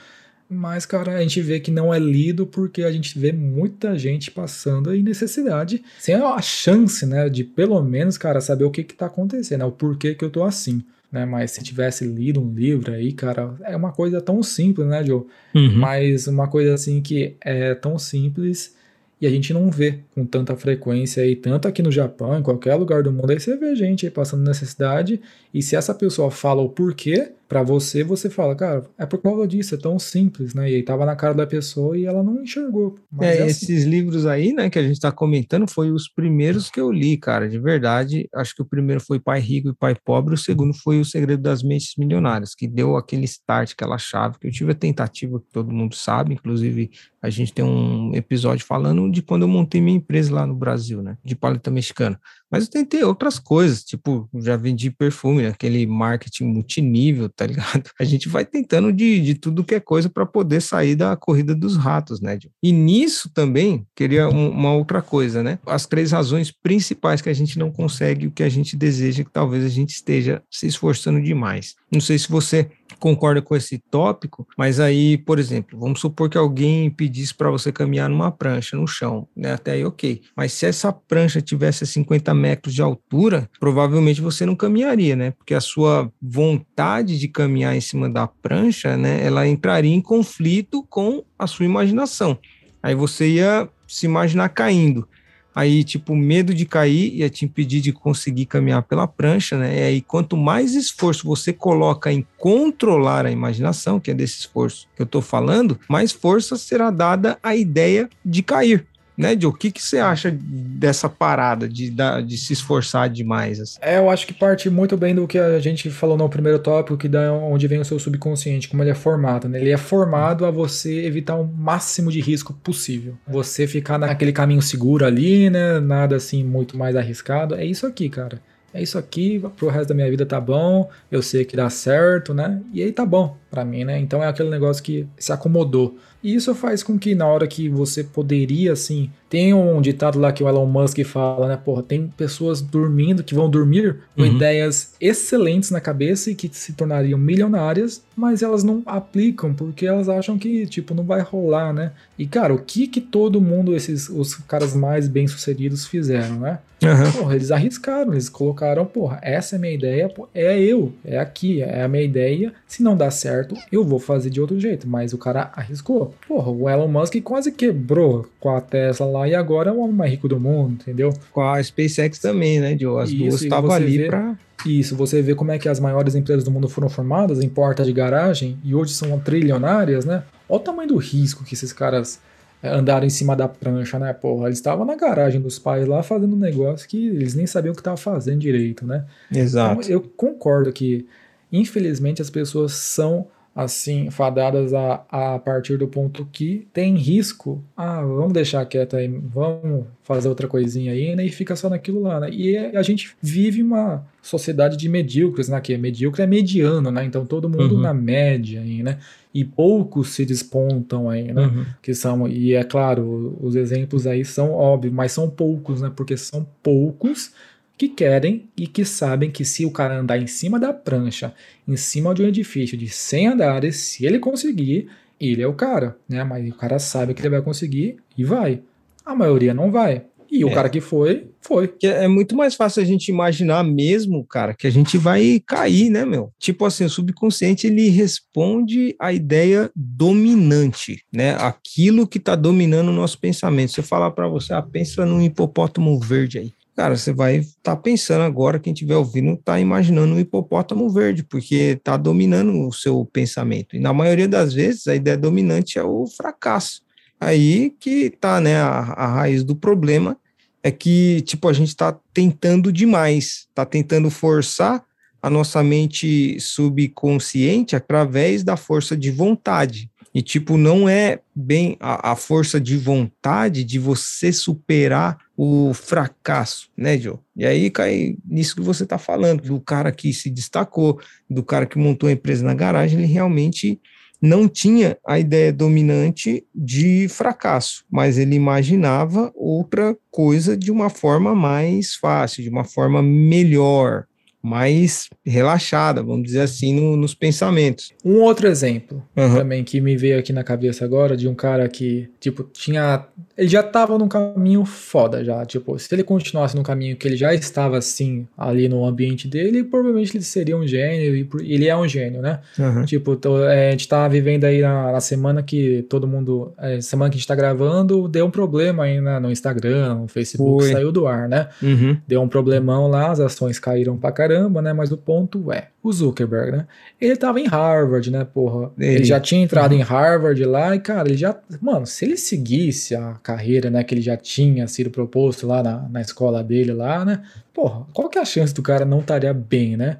mas, cara, a gente vê que não é lido porque a gente vê muita gente passando aí necessidade, sem a chance, né, de pelo menos, cara, saber o que que tá acontecendo, né, o porquê que eu tô assim. Né, mas se tivesse lido um livro aí, cara, é uma coisa tão simples, né, Joe? Uhum. Mas uma coisa assim que é tão simples e a gente não vê com tanta frequência aí, tanto aqui no Japão, em qualquer lugar do mundo, aí você vê gente aí passando necessidade, e se essa pessoa fala o porquê, para você, você fala, cara, é por causa disso, é tão simples, né? E aí tava na cara da pessoa e ela não enxergou. é, é assim. esses livros aí, né, que a gente tá comentando, foi os primeiros que eu li, cara, de verdade. Acho que o primeiro foi Pai Rico e Pai Pobre, o segundo foi O Segredo das Mentes Milionárias, que deu aquele start, aquela chave, que eu tive a tentativa, que todo mundo sabe, inclusive a gente tem um episódio falando de quando eu montei minha empresa lá no Brasil, né, de paleta mexicana. Mas eu tentei outras coisas, tipo, já vendi perfume, aquele marketing multinível, tá ligado? A gente vai tentando de, de tudo que é coisa para poder sair da corrida dos ratos, né? E nisso também, queria um, uma outra coisa, né? As três razões principais que a gente não consegue o que a gente deseja, que talvez a gente esteja se esforçando demais. Não sei se você concorda com esse tópico, mas aí, por exemplo, vamos supor que alguém pedisse para você caminhar numa prancha no chão, né? Até aí, ok. Mas se essa prancha tivesse 50 metros de altura, provavelmente você não caminharia, né? Porque a sua vontade de caminhar em cima da prancha, né? Ela entraria em conflito com a sua imaginação. Aí você ia se imaginar caindo aí, tipo, medo de cair ia te impedir de conseguir caminhar pela prancha, né? E aí, quanto mais esforço você coloca em controlar a imaginação, que é desse esforço que eu estou falando, mais força será dada à ideia de cair né, Joe? O que, que você acha dessa parada de, de se esforçar demais? Assim? É, eu acho que parte muito bem do que a gente falou no primeiro tópico, que dá onde vem o seu subconsciente, como ele é formado. Né? Ele é formado a você evitar o máximo de risco possível. Você ficar naquele caminho seguro ali, né? Nada assim muito mais arriscado. É isso aqui, cara. é isso aqui, pro resto da minha vida tá bom, eu sei que dá certo, né? E aí tá bom para mim, né? Então é aquele negócio que se acomodou. E isso faz com que na hora que você poderia, assim, tem um ditado lá que o Elon Musk fala, né? Porra, tem pessoas dormindo que vão dormir com uhum. ideias excelentes na cabeça e que se tornariam milionárias, mas elas não aplicam porque elas acham que, tipo, não vai rolar, né? E, cara, o que que todo mundo, esses, os caras mais bem-sucedidos fizeram, né? Uhum. Porra, eles arriscaram, eles colocaram, porra, essa é a minha ideia, é eu, é aqui, é a minha ideia. Se não dá certo, eu vou fazer de outro jeito. Mas o cara arriscou. Porra, o Elon Musk quase quebrou com a Tesla lá e agora é o homem mais rico do mundo, entendeu? Com a SpaceX também, né, Joe? As Isso, duas estavam ali vê... pra isso, você vê como é que as maiores empresas do mundo foram formadas em portas de garagem e hoje são trilionárias, né? Olha o tamanho do risco que esses caras é, andaram em cima da prancha, né? Porra, eles estavam na garagem dos pais lá fazendo um negócio que eles nem sabiam o que estavam fazendo direito, né? Exato. Então, eu concordo que, infelizmente, as pessoas são assim, fadadas a, a partir do ponto que tem risco. Ah, vamos deixar quieto aí, vamos fazer outra coisinha aí, né? E fica só naquilo lá, né? E a gente vive uma sociedade de medíocres, né? Que é medíocre é mediano, né? Então todo mundo uhum. na média aí, né? E poucos se despontam aí, né? Uhum. Que são, e é claro, os exemplos aí são óbvios, mas são poucos, né? Porque são poucos que querem e que sabem que se o cara andar em cima da prancha, em cima de um edifício de 100 andares, se ele conseguir, ele é o cara, né? Mas o cara sabe que ele vai conseguir e vai. A maioria não vai. E o é. cara que foi, foi. É muito mais fácil a gente imaginar mesmo, cara, que a gente vai cair, né, meu? Tipo assim, o subconsciente ele responde à ideia dominante, né? Aquilo que tá dominando o nosso pensamento. Se eu falar para você, ah, pensa num hipopótamo verde aí. Cara, você vai estar tá pensando agora, quem estiver ouvindo, está imaginando um hipopótamo verde, porque está dominando o seu pensamento. E na maioria das vezes, a ideia dominante é o fracasso. Aí que está né, a, a raiz do problema, é que, tipo, a gente está tentando demais, está tentando forçar a nossa mente subconsciente através da força de vontade. E, tipo, não é bem a, a, força de vontade de você superar o fracasso, né, Joe? E aí cai nisso que você está falando, do cara que se destacou, do cara que montou a empresa na garagem, ele realmente não tinha a ideia dominante de fracasso, mas ele imaginava outra coisa de uma forma mais fácil, de uma forma melhor, mais relaxada, vamos dizer assim, no, nos pensamentos. Um outro exemplo uhum. também que me veio aqui na cabeça agora de um cara que, tipo, tinha. Ele já estava num caminho foda já. Tipo, se ele continuasse no caminho que ele já estava assim, ali no ambiente dele, provavelmente ele seria um gênio. E ele é um gênio, né? Uhum. Tipo, é, a gente tá vivendo aí na, na semana que todo mundo. É, semana que a gente tá gravando, deu um problema aí no Instagram, no Facebook, Foi. saiu do ar, né? Uhum. Deu um problemão lá, as ações caíram pra caramba caramba, né? Mas o ponto é, o Zuckerberg, né? Ele tava em Harvard, né, porra? Ele, ele já tinha entrado uhum. em Harvard lá e, cara, ele já. Mano, se ele seguisse a carreira, né, que ele já tinha sido proposto lá na, na escola dele lá, né? Porra, qual que é a chance do cara não estaria bem, né?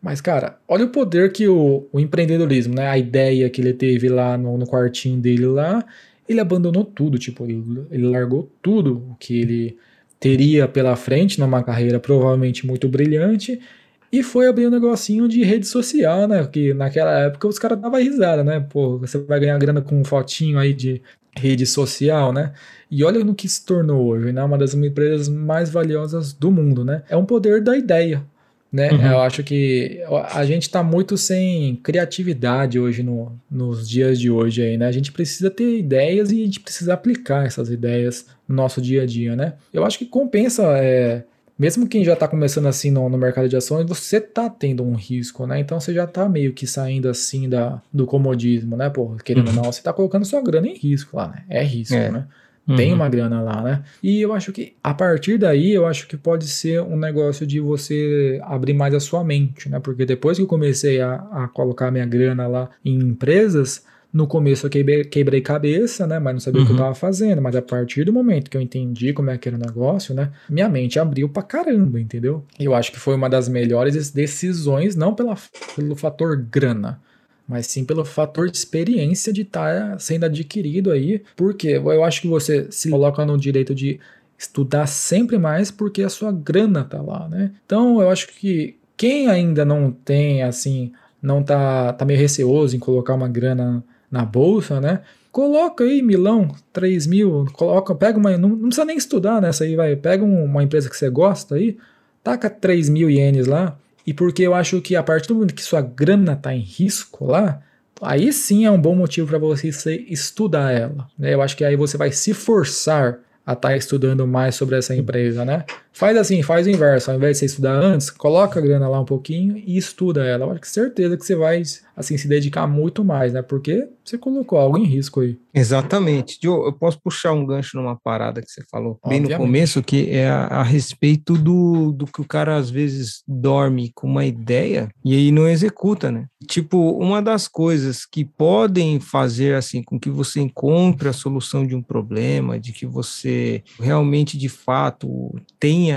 Mas, cara, olha o poder que o, o empreendedorismo, né? A ideia que ele teve lá no, no quartinho dele lá, ele abandonou tudo, tipo, ele, ele largou tudo o que ele teria pela frente numa carreira provavelmente muito brilhante e foi abrir um negocinho de rede social, né? Que naquela época os caras davam risada, né? Pô, você vai ganhar grana com um fotinho aí de rede social, né? E olha no que se tornou hoje, né? Uma das empresas mais valiosas do mundo, né? É um poder da ideia, né? Uhum. Eu acho que a gente está muito sem criatividade hoje no, nos dias de hoje aí, né? A gente precisa ter ideias e a gente precisa aplicar essas ideias no nosso dia a dia, né? Eu acho que compensa é, mesmo quem já está começando assim no, no, mercado de ações, você está tendo um risco, né? Então você já está meio que saindo assim da, do comodismo, né? Pô, querendo uhum. ou não, você está colocando sua grana em risco lá, né? É risco, é. né? Uhum. Tem uma grana lá, né? E eu acho que a partir daí, eu acho que pode ser um negócio de você abrir mais a sua mente, né? Porque depois que eu comecei a, a colocar minha grana lá em empresas, no começo eu quebrei, quebrei cabeça, né? Mas não sabia uhum. o que eu uhum. tava fazendo. Mas a partir do momento que eu entendi como é que era o negócio, né? Minha mente abriu pra caramba, entendeu? Eu acho que foi uma das melhores decisões, não pela, pelo fator grana, mas sim pelo fator de experiência de estar tá sendo adquirido aí. Porque eu acho que você se coloca no direito de estudar sempre mais porque a sua grana tá lá, né? Então eu acho que quem ainda não tem, assim, não tá, tá meio receoso em colocar uma grana na bolsa, né? Coloca aí Milão, 3 mil, coloca, pega uma, não, não precisa nem estudar nessa aí, vai, pega uma empresa que você gosta aí, taca 3 mil ienes lá, e porque eu acho que a partir do momento que sua grana tá em risco lá, aí sim é um bom motivo para você estudar ela. Né? Eu acho que aí você vai se forçar a estar tá estudando mais sobre essa empresa, né? Faz assim, faz o inverso. Ao invés de você estudar antes, coloca a grana lá um pouquinho e estuda ela. Eu acho que certeza que você vai assim se dedicar muito mais, né? Porque você colocou algo em risco aí. Exatamente. Joe, eu posso puxar um gancho numa parada que você falou bem no começo, que é a, a, respeito do, do que o cara às vezes dorme com uma ideia e aí não executa, né? Tipo, uma das coisas que podem fazer assim com que você encontre a solução de um problema, de que você realmente de fato tenha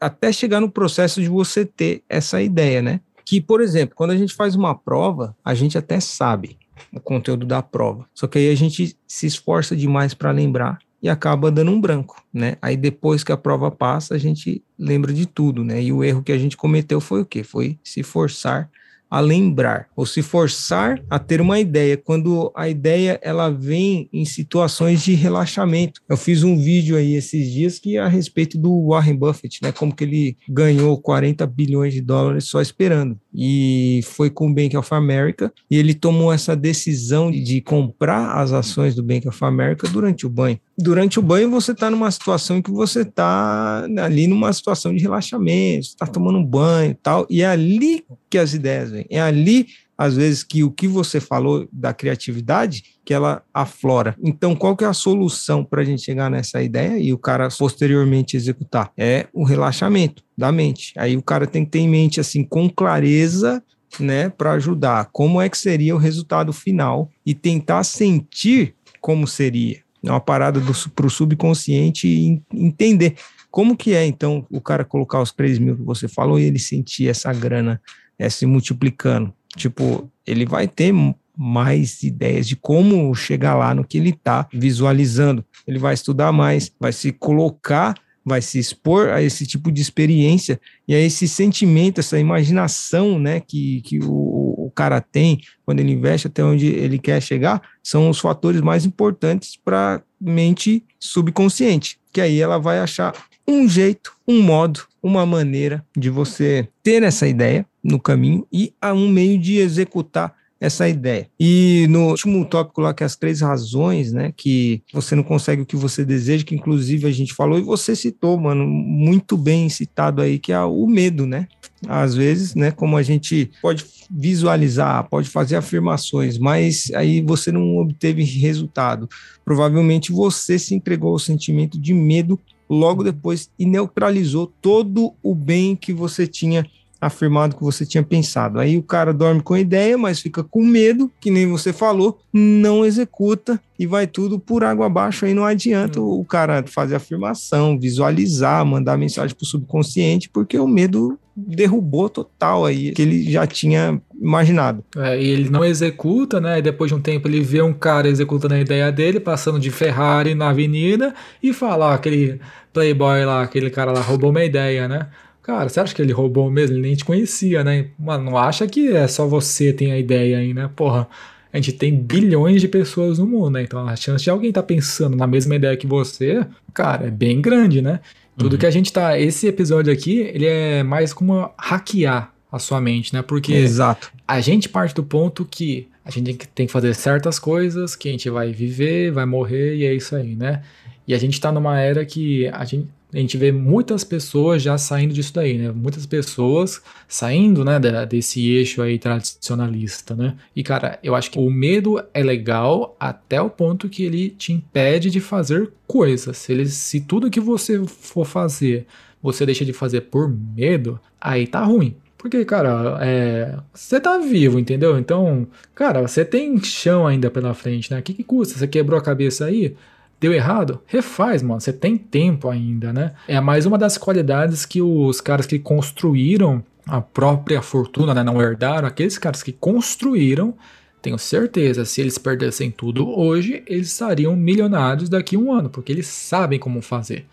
até chegar no processo de você ter essa ideia, né? que, por exemplo, quando a gente faz uma prova, a gente até sabe o conteúdo da prova, só que aí a gente se esforça demais para lembrar e acaba dando um branco, né? Aí depois que a prova passa, a gente lembra de tudo, né? E o erro que a gente cometeu foi o quê? Foi se forçar a lembrar ou se forçar a ter uma ideia quando a ideia ela vem em situações de relaxamento. Eu fiz um vídeo aí esses dias que é a respeito do Warren Buffett, né, como que ele ganhou 40 bilhões de dólares só esperando. E foi com o Bank of America e ele tomou essa decisão de comprar as ações do Bank of America durante o banho durante o banho você está numa situação em que você está ali numa situação de relaxamento, está tomando um banho e tal, e é ali que as ideias vêm, é ali às vezes que o que você falou da criatividade que ela aflora. Então, qual que é a solução para a gente chegar nessa ideia e o cara posteriormente executar? É o relaxamento da mente. Aí o cara tem que ter em mente assim com clareza né, para ajudar. Como é que seria o resultado final e tentar sentir como seria. É uma parada para o subconsciente entender como que é, então, o cara colocar os 3 mil que você falou e ele sentir essa grana é, se multiplicando. Tipo, ele vai ter mais ideias de como chegar lá no que ele está visualizando. Ele vai estudar mais, vai se colocar vai se expor a esse tipo de experiência e a esse sentimento, essa imaginação, né, que, que o, o cara tem quando ele investe até onde ele quer chegar, são os fatores mais importantes para mente subconsciente, que aí ela vai achar um jeito, um modo, uma maneira de você ter essa ideia no caminho e a um meio de executar essa ideia. E no último tópico lá, que é as três razões, né, que você não consegue o que você deseja, que inclusive a gente falou e você citou, mano, muito bem citado aí, que é o medo, né? Às vezes, né, como a gente pode visualizar, pode fazer afirmações, mas aí você não obteve resultado. Provavelmente você se entregou ao sentimento de medo logo depois e neutralizou todo o bem que você tinha afirmado que você tinha pensado. Aí o cara dorme com a ideia, mas fica com medo, que nem você falou, não executa e vai tudo por água abaixo. Aí não adianta hum. o cara fazer afirmação, visualizar, mandar mensagem para o subconsciente, porque o medo derrubou total aí que ele já tinha imaginado. É, e ele não executa, né? E depois de um tempo ele vê um cara executando a ideia dele, passando de Ferrari na avenida e fala, ah, aquele playboy lá, aquele cara lá roubou uma ideia, né? Cara, você acha que ele roubou mesmo? Ele nem te conhecia, né? Mano, não acha que é só você tem a ideia aí, né? Porra, a gente tem bilhões de pessoas no mundo, né? Então a chance de alguém estar tá pensando na mesma ideia que você, cara, é bem grande, né? Tudo uhum. que a gente tá. Esse episódio aqui, ele é mais como hackear a sua mente, né? Porque Exato. a gente parte do ponto que a gente tem que fazer certas coisas, que a gente vai viver, vai morrer e é isso aí, né? E a gente tá numa era que a gente, a gente vê muitas pessoas já saindo disso daí, né? Muitas pessoas saindo, né, desse eixo aí tradicionalista, né? E cara, eu acho que o medo é legal até o ponto que ele te impede de fazer coisas. Se, ele, se tudo que você for fazer, você deixa de fazer por medo, aí tá ruim. Porque, cara, é, você tá vivo, entendeu? Então, cara, você tem chão ainda pela frente, né? O que, que custa? Você quebrou a cabeça aí? Deu errado? Refaz, mano. Você tem tempo ainda, né? É mais uma das qualidades que os caras que construíram a própria fortuna, né? Não herdaram. Aqueles caras que construíram, tenho certeza, se eles perdessem tudo hoje, eles estariam milionários daqui a um ano, porque eles sabem como fazer.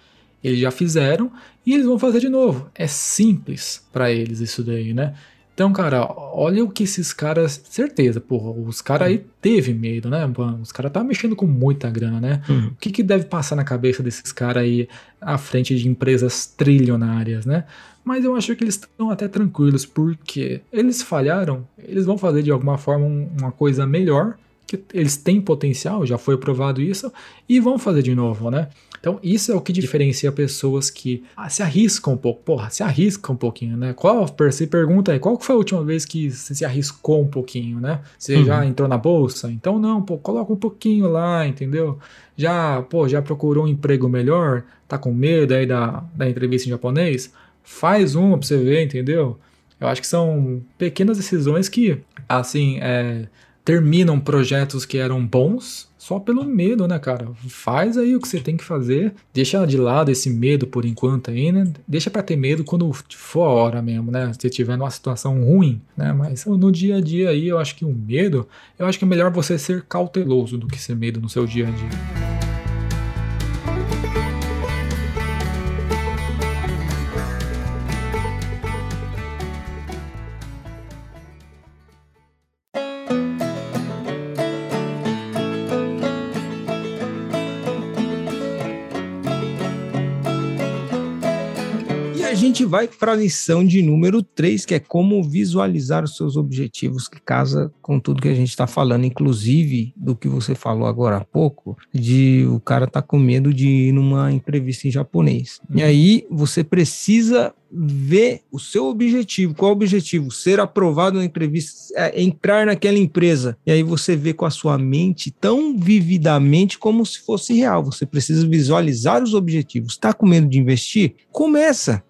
Eles já fizeram e eles vão fazer de novo. É simples para eles isso daí, né? Então, cara, olha o que esses caras. Certeza, porra, os caras aí teve medo, né? Os caras tá mexendo com muita grana, né? Uhum. O que, que deve passar na cabeça desses caras aí à frente de empresas trilionárias, né? Mas eu acho que eles estão até tranquilos, porque eles falharam, eles vão fazer de alguma forma uma coisa melhor, que eles têm potencial, já foi provado isso, e vão fazer de novo, né? Então, isso é o que diferencia pessoas que ah, se arriscam um pouco. Porra, se arrisca um pouquinho, né? Qual, você pergunta aí, qual foi a última vez que você se arriscou um pouquinho, né? Você uhum. já entrou na bolsa? Então, não, pô, coloca um pouquinho lá, entendeu? Já, pô, já procurou um emprego melhor? Tá com medo aí da, da entrevista em japonês? Faz uma pra você ver, entendeu? Eu acho que são pequenas decisões que, assim, é, terminam projetos que eram bons só pelo medo, né, cara? Faz aí o que você tem que fazer, deixa de lado esse medo por enquanto aí, né? Deixa para ter medo quando for a hora mesmo, né? Se tiver numa situação ruim, né? Mas no dia a dia aí, eu acho que o medo, eu acho que é melhor você ser cauteloso do que ser medo no seu dia a dia. Gente vai para a lição de número 3, que é como visualizar os seus objetivos, que casa com tudo que a gente está falando, inclusive do que você falou agora há pouco, de o cara tá com medo de ir numa entrevista em japonês. E aí você precisa ver o seu objetivo. Qual o objetivo? Ser aprovado na entrevista, é, entrar naquela empresa. E aí você vê com a sua mente tão vividamente como se fosse real. Você precisa visualizar os objetivos. Está com medo de investir? Começa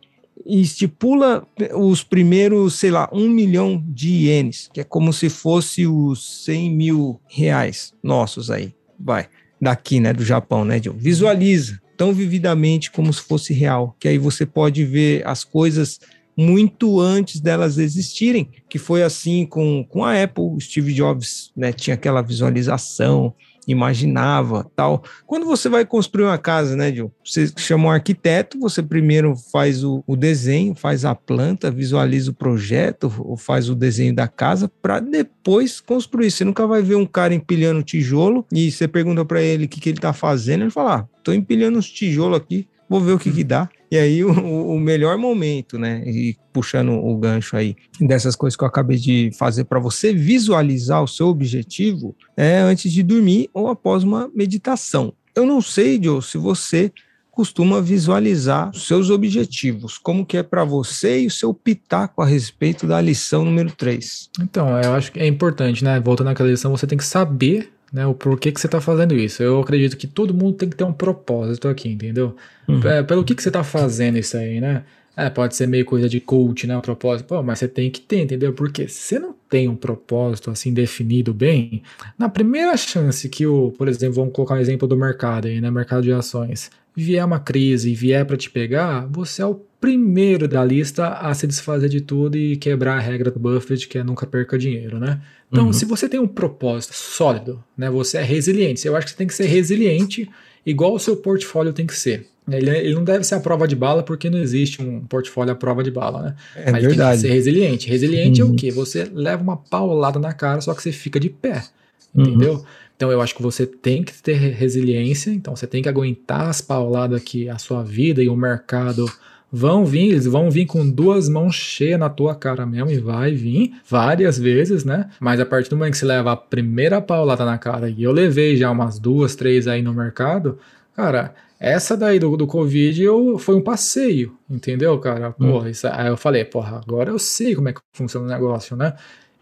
estipula os primeiros, sei lá, um milhão de ienes, que é como se fosse os 100 mil reais nossos aí, vai, daqui, né, do Japão, né, John? Visualiza tão vividamente como se fosse real, que aí você pode ver as coisas muito antes delas existirem, que foi assim com, com a Apple, Steve Jobs, né, tinha aquela visualização, imaginava, tal. Quando você vai construir uma casa, né, Gil? Você chama um arquiteto, você primeiro faz o, o desenho, faz a planta, visualiza o projeto, ou faz o desenho da casa, para depois construir. Você nunca vai ver um cara empilhando tijolo e você pergunta para ele o que, que ele está fazendo, ele fala: ah, tô empilhando os tijolos aqui, vou ver o que, que dá. E aí, o, o, melhor momento, né? E puxando o gancho aí dessas coisas que eu acabei de fazer para você visualizar o seu objetivo é antes de dormir ou após uma meditação. Eu não sei, Joe, se você costuma visualizar os seus objetivos, como que é para você e o seu pitaco a respeito da lição número 3. Então, eu acho que é importante, né? Voltando àquela lição, você tem que saber né? O porquê que você está fazendo isso. Eu acredito que todo mundo tem que ter um propósito aqui, entendeu? Uhum. É, pelo que, que você está fazendo isso aí, né? É, pode ser meio coisa de coach, né? Um propósito. Pô, mas você tem que ter, entendeu? Porque se você não tem um propósito assim definido bem, na primeira chance que o, por exemplo, vamos colocar um exemplo do mercado aí, né? Mercado de ações. Vier uma crise e vier para te pegar, você é o primeiro da lista a se desfazer de tudo e quebrar a regra do Buffett, que é nunca perca dinheiro, né? Então, uhum. se você tem um propósito sólido, né, você é resiliente. Eu acho que você tem que ser resiliente, igual o seu portfólio tem que ser. Ele, ele não deve ser a prova de bala, porque não existe um portfólio à prova de bala, né? É Mas verdade. tem que ser resiliente. Resiliente uhum. é o uhum. quê? Você leva uma paulada na cara, só que você fica de pé, uhum. entendeu? Então eu acho que você tem que ter resiliência, então você tem que aguentar as pauladas que a sua vida e o mercado vão vir, eles vão vir com duas mãos cheias na tua cara mesmo, e vai vir várias vezes, né? Mas a partir do momento que você leva a primeira paulada na cara, e eu levei já umas duas, três aí no mercado, cara, essa daí do, do Covid eu, foi um passeio, entendeu, cara? Hum. Porra, isso, aí eu falei, porra, agora eu sei como é que funciona o negócio, né?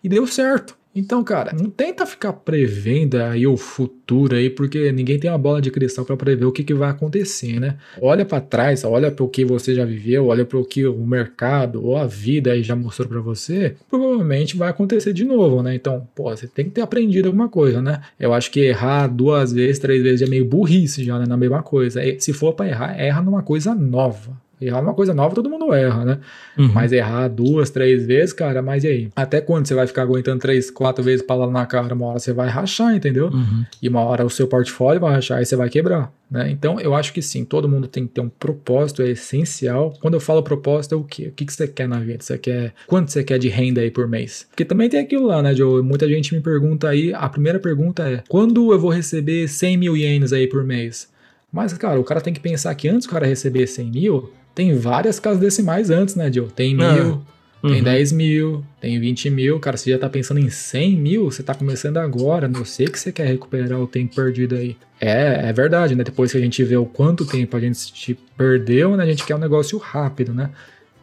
E deu certo. Então, cara, não tenta ficar prevendo aí o futuro aí, porque ninguém tem uma bola de cristal para prever o que, que vai acontecer, né? Olha para trás, olha para o que você já viveu, olha para o que o mercado ou a vida aí já mostrou para você, provavelmente vai acontecer de novo, né? Então, pô, você tem que ter aprendido alguma coisa, né? Eu acho que errar duas vezes, três vezes é meio burrice já, né? Na mesma coisa. Se for para errar, erra numa coisa nova Errar uma coisa nova, todo mundo erra, né? Uhum. Mas errar duas, três vezes, cara, mas e aí? Até quando você vai ficar aguentando três, quatro vezes pra lá na cara? Uma hora você vai rachar, entendeu? Uhum. E uma hora o seu portfólio vai rachar e você vai quebrar. Né? Então, eu acho que sim, todo mundo tem que ter um propósito, é essencial. Quando eu falo propósito, é o quê? O que, que você quer na vida? Você quer. Quanto você quer de renda aí por mês? Porque também tem aquilo lá, né, Joe? Muita gente me pergunta aí. A primeira pergunta é: quando eu vou receber 100 mil ienes aí por mês? Mas, cara, o cara tem que pensar que antes do cara receber 100 mil, tem várias casas decimais antes, né, Joe? Tem mil. Ah. Tem uhum. 10 mil, tem 20 mil, cara, você já tá pensando em 100 mil, você tá começando agora, não sei que você quer recuperar o tempo perdido aí. É, é verdade, né? Depois que a gente vê o quanto tempo a gente perdeu, né? A gente quer um negócio rápido, né?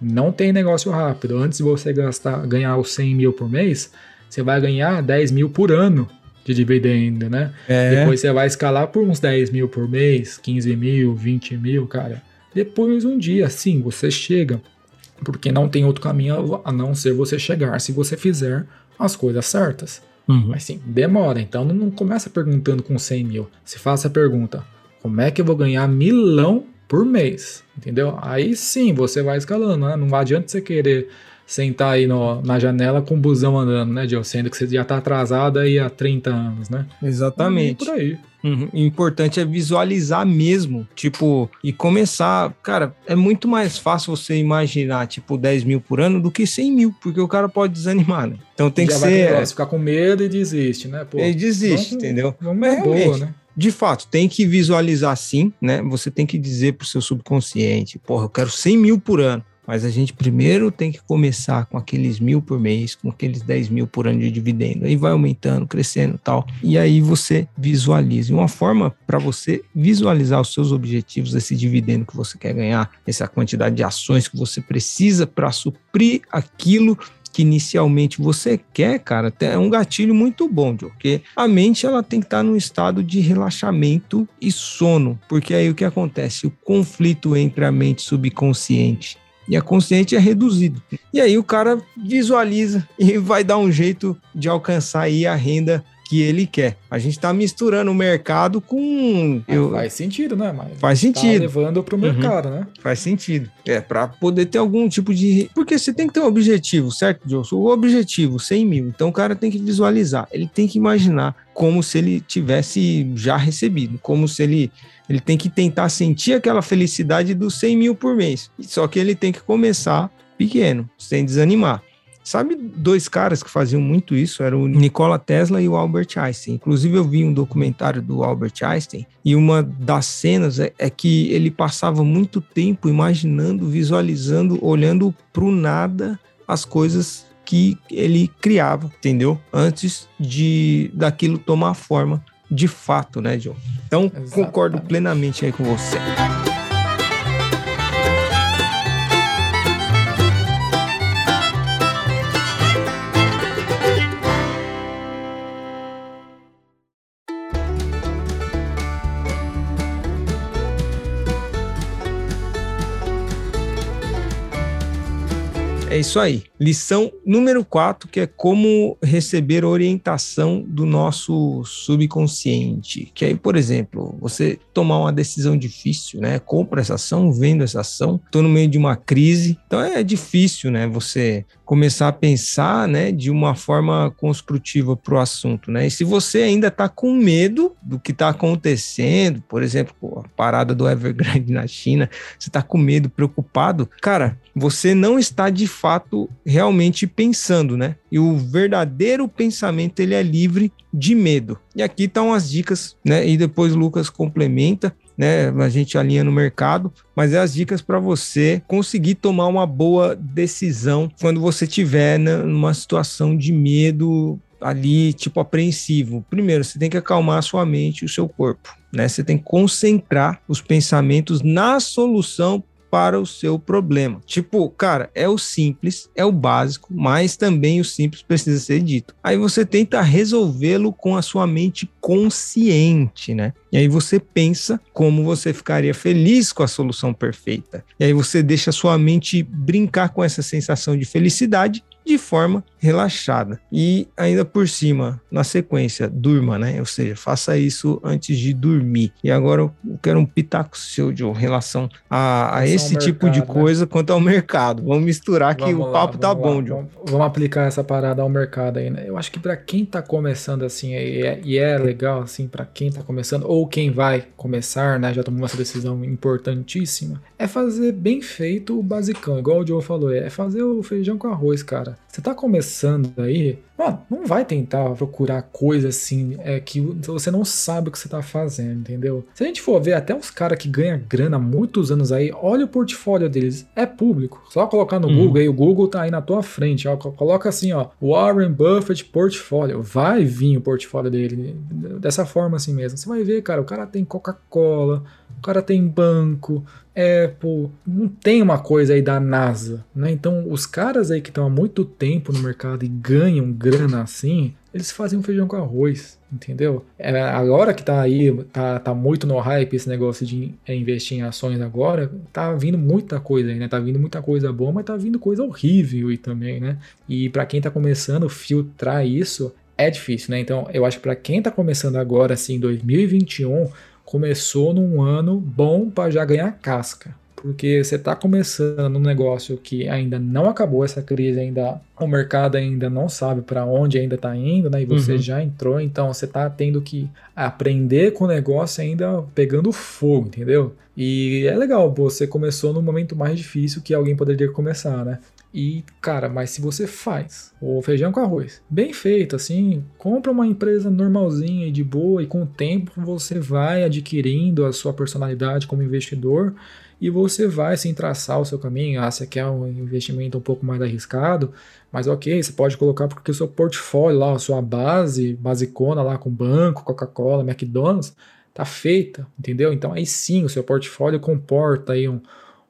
Não tem negócio rápido. Antes de você gastar, ganhar os 100 mil por mês, você vai ganhar 10 mil por ano de dividendo, né? É. Depois você vai escalar por uns 10 mil por mês, 15 mil, 20 mil, cara. Depois um dia, sim, você chega porque não tem outro caminho a não ser você chegar se você fizer as coisas certas. Uhum. Mas sim, demora. Então não começa perguntando com 100 mil. Se faça a pergunta: como é que eu vou ganhar milão por mês? Entendeu? Aí sim você vai escalando. Né? Não adianta você querer sentar aí no, na janela com o busão andando, né, Joe? Sendo que você já tá atrasado aí há 30 anos, né? Exatamente. E por aí. Uhum. O importante é visualizar mesmo, tipo, e começar. Cara, é muito mais fácil você imaginar, tipo, 10 mil por ano do que 100 mil, porque o cara pode desanimar, né? Então tem Já que ser. Vai ficar com medo e desiste, né? Pô, ele desiste, vamos, entendeu? Vamos é, boa, né? De fato, tem que visualizar sim, né? Você tem que dizer pro seu subconsciente, porra, eu quero 100 mil por ano. Mas a gente primeiro tem que começar com aqueles mil por mês, com aqueles 10 mil por ano de dividendo. Aí vai aumentando, crescendo tal. E aí você visualiza. E uma forma para você visualizar os seus objetivos, esse dividendo que você quer ganhar, essa quantidade de ações que você precisa para suprir aquilo que inicialmente você quer, cara, é um gatilho muito bom, porque a mente ela tem que estar num estado de relaxamento e sono, porque aí o que acontece? O conflito entre a mente subconsciente e a consciente é reduzido. E aí o cara visualiza e vai dar um jeito de alcançar aí a renda que ele quer. A gente está misturando o mercado com. É, eu... Faz sentido, né? Mas faz tá sentido. Tá levando para o uhum. mercado, uhum. né? Faz sentido. É, para poder ter algum tipo de. Porque você tem que ter um objetivo, certo, Johnson? O objetivo, 100 mil. Então o cara tem que visualizar, ele tem que imaginar como se ele tivesse já recebido, como se ele ele tem que tentar sentir aquela felicidade dos 100 mil por mês. Só que ele tem que começar pequeno, sem desanimar. Sabe dois caras que faziam muito isso? Era o Nikola Tesla e o Albert Einstein. Inclusive, eu vi um documentário do Albert Einstein e uma das cenas é, é que ele passava muito tempo imaginando, visualizando, olhando para o nada as coisas que ele criava, entendeu? Antes de daquilo tomar forma de fato, né, Joe? Então, Exatamente. concordo plenamente aí com você. É isso aí. Lição número 4, que é como receber orientação do nosso subconsciente. Que aí, por exemplo, você tomar uma decisão difícil, né? Compra essa ação, vendo essa ação, estou no meio de uma crise. Então é difícil, né? Você começar a pensar, né, de uma forma construtiva para o assunto, né? E se você ainda está com medo do que está acontecendo, por exemplo, a parada do Evergrande na China, você está com medo, preocupado, cara, você não está de fato realmente pensando, né? E o verdadeiro pensamento ele é livre de medo. E aqui estão as dicas, né? E depois o Lucas complementa né? A gente alinha no mercado, mas é as dicas para você conseguir tomar uma boa decisão quando você tiver né, numa situação de medo ali, tipo apreensivo. Primeiro, você tem que acalmar a sua mente e o seu corpo, né? Você tem que concentrar os pensamentos na solução para o seu problema. Tipo, cara, é o simples, é o básico, mas também o simples precisa ser dito. Aí você tenta resolvê-lo com a sua mente consciente, né? E aí você pensa como você ficaria feliz com a solução perfeita. E aí você deixa a sua mente brincar com essa sensação de felicidade de forma relaxada. E ainda por cima, na sequência, durma, né? Ou seja, faça isso antes de dormir. E agora eu quero um pitaco seu, Joe, em relação a, a esse tipo mercado, de né? coisa né? quanto ao mercado. Vamos misturar que o papo tá bom, lá, Joe. Vamos, vamos, aplicar essa parada ao mercado aí, né? Eu acho que para quem tá começando assim, e é, e é legal assim, para quem tá começando, ou quem vai começar, né? Já tomou essa decisão importantíssima, é fazer bem feito o basicão, igual o Joe falou, é fazer o feijão com arroz, cara. Você tá começando aí, mano, não vai tentar procurar coisa assim, é que você não sabe o que você tá fazendo, entendeu? Se a gente for ver até uns caras que ganham grana há muitos anos aí, olha o portfólio deles, é público. Só colocar no uhum. Google aí, o Google tá aí na tua frente, ó, coloca assim, ó, Warren Buffett portfólio, vai vir o portfólio dele dessa forma assim mesmo. Você vai ver, cara, o cara tem Coca-Cola, cara tem banco, Apple, não tem uma coisa aí da NASA, né? Então, os caras aí que estão há muito tempo no mercado e ganham grana assim, eles fazem um feijão com arroz, entendeu? É, agora que tá aí, tá, tá muito no hype esse negócio de é, investir em ações agora, tá vindo muita coisa aí, né? Tá vindo muita coisa boa, mas tá vindo coisa horrível aí também, né? E para quem tá começando filtrar isso, é difícil, né? Então, eu acho que para quem tá começando agora, assim, 2021, começou num ano bom para já ganhar casca. Porque você está começando um negócio que ainda não acabou essa crise, ainda o mercado ainda não sabe para onde ainda está indo, né? E você uhum. já entrou, então você está tendo que aprender com o negócio ainda pegando fogo, entendeu? E é legal, você começou no momento mais difícil que alguém poderia começar, né? E, cara, mas se você faz o feijão com arroz bem feito, assim, compra uma empresa normalzinha e de boa, e com o tempo você vai adquirindo a sua personalidade como investidor e você vai assim traçar o seu caminho. Ah, você quer um investimento um pouco mais arriscado, mas ok, você pode colocar porque o seu portfólio lá, a sua base, basicona lá com banco, Coca-Cola, McDonald's, tá feita, entendeu? Então aí sim o seu portfólio comporta aí um,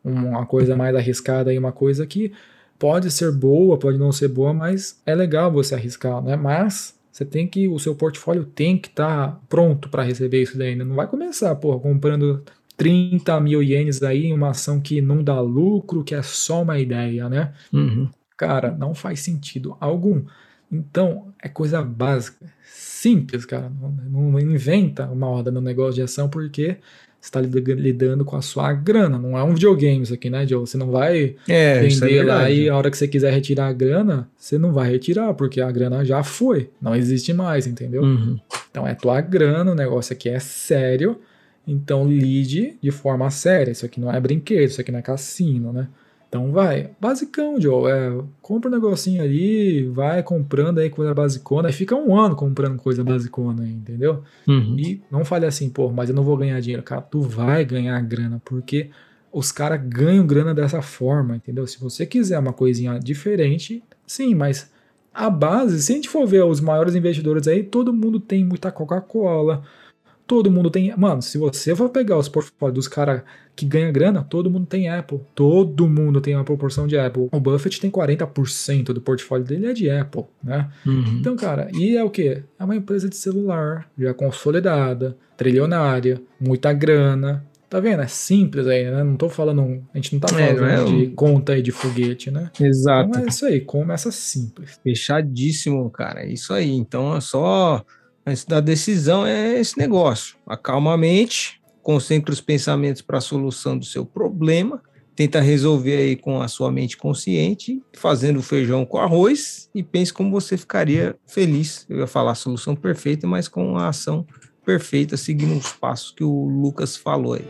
uma coisa mais arriscada aí, uma coisa que pode ser boa, pode não ser boa, mas é legal você arriscar, né? Mas você tem que, o seu portfólio tem que estar tá pronto para receber isso daí. Né? Não vai começar, porra, comprando 30 mil ienes aí em uma ação que não dá lucro, que é só uma ideia, né? Uhum. Cara, não faz sentido algum. Então, é coisa básica, simples, cara. Não, não inventa uma ordem no negócio de ação porque está lidando com a sua grana. Não é um videogame isso aqui, né, Joe? Você não vai é, é vender é lá e a hora que você quiser retirar a grana, você não vai retirar, porque a grana já foi. Não existe mais, entendeu? Uhum. Então é tua grana, o negócio aqui é sério. Então lide de forma séria. Isso aqui não é brinquedo, isso aqui não é cassino, né? Então vai, basicão, Joe. É, compra um negocinho ali, vai comprando aí coisa basicona, aí fica um ano comprando coisa basicona entendeu? Uhum. E não fale assim, pô, mas eu não vou ganhar dinheiro. Cara, tu vai ganhar grana, porque os caras ganham grana dessa forma, entendeu? Se você quiser uma coisinha diferente, sim, mas a base, se a gente for ver os maiores investidores aí, todo mundo tem muita Coca-Cola, Todo mundo tem. Mano, se você for pegar os portfólios dos caras que ganham grana, todo mundo tem Apple. Todo mundo tem uma proporção de Apple. O Buffett tem 40% do portfólio dele é de Apple, né? Uhum. Então, cara, e é o quê? É uma empresa de celular, já consolidada, trilionária, muita grana. Tá vendo? É simples aí, né? Não tô falando. A gente não tá é, falando é, é de conta aí de foguete, né? Exato. Então é isso aí, começa simples. Fechadíssimo, cara. É isso aí. Então é só Antes da decisão é esse negócio. Acalma a mente, concentre os pensamentos para a solução do seu problema, tenta resolver aí com a sua mente consciente, fazendo feijão com arroz e pense como você ficaria feliz. Eu ia falar a solução perfeita, mas com a ação perfeita, seguindo os passos que o Lucas falou aí.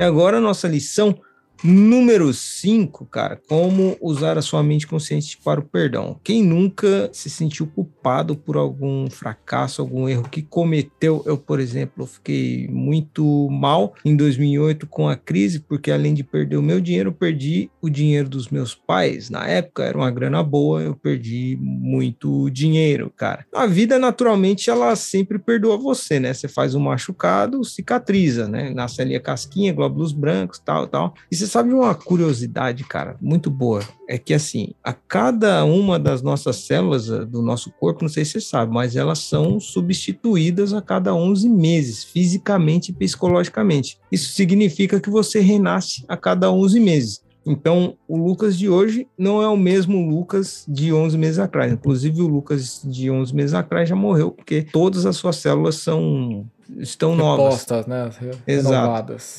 E agora a nossa lição Número 5, cara, como usar a sua mente consciente para o perdão. Quem nunca se sentiu culpado por algum fracasso, algum erro que cometeu? Eu, por exemplo, fiquei muito mal em 2008 com a crise, porque além de perder o meu dinheiro, eu perdi o dinheiro dos meus pais. Na época era uma grana boa, eu perdi muito dinheiro, cara. A vida, naturalmente, ela sempre perdoa você, né? Você faz um machucado, cicatriza, né? Nasce ali a casquinha, glóbulos brancos, tal, tal. E você sabe uma curiosidade, cara, muito boa? É que, assim, a cada uma das nossas células eh, do nosso corpo, não sei se você sabe, mas elas são substituídas a cada 11 meses, fisicamente e psicologicamente. Isso significa que você renasce a cada 11 meses. Então, o Lucas de hoje não é o mesmo Lucas de 11 meses atrás. Inclusive, o Lucas de 11 meses atrás já morreu, porque todas as suas células são estão Repostas, novas. né? Renovadas.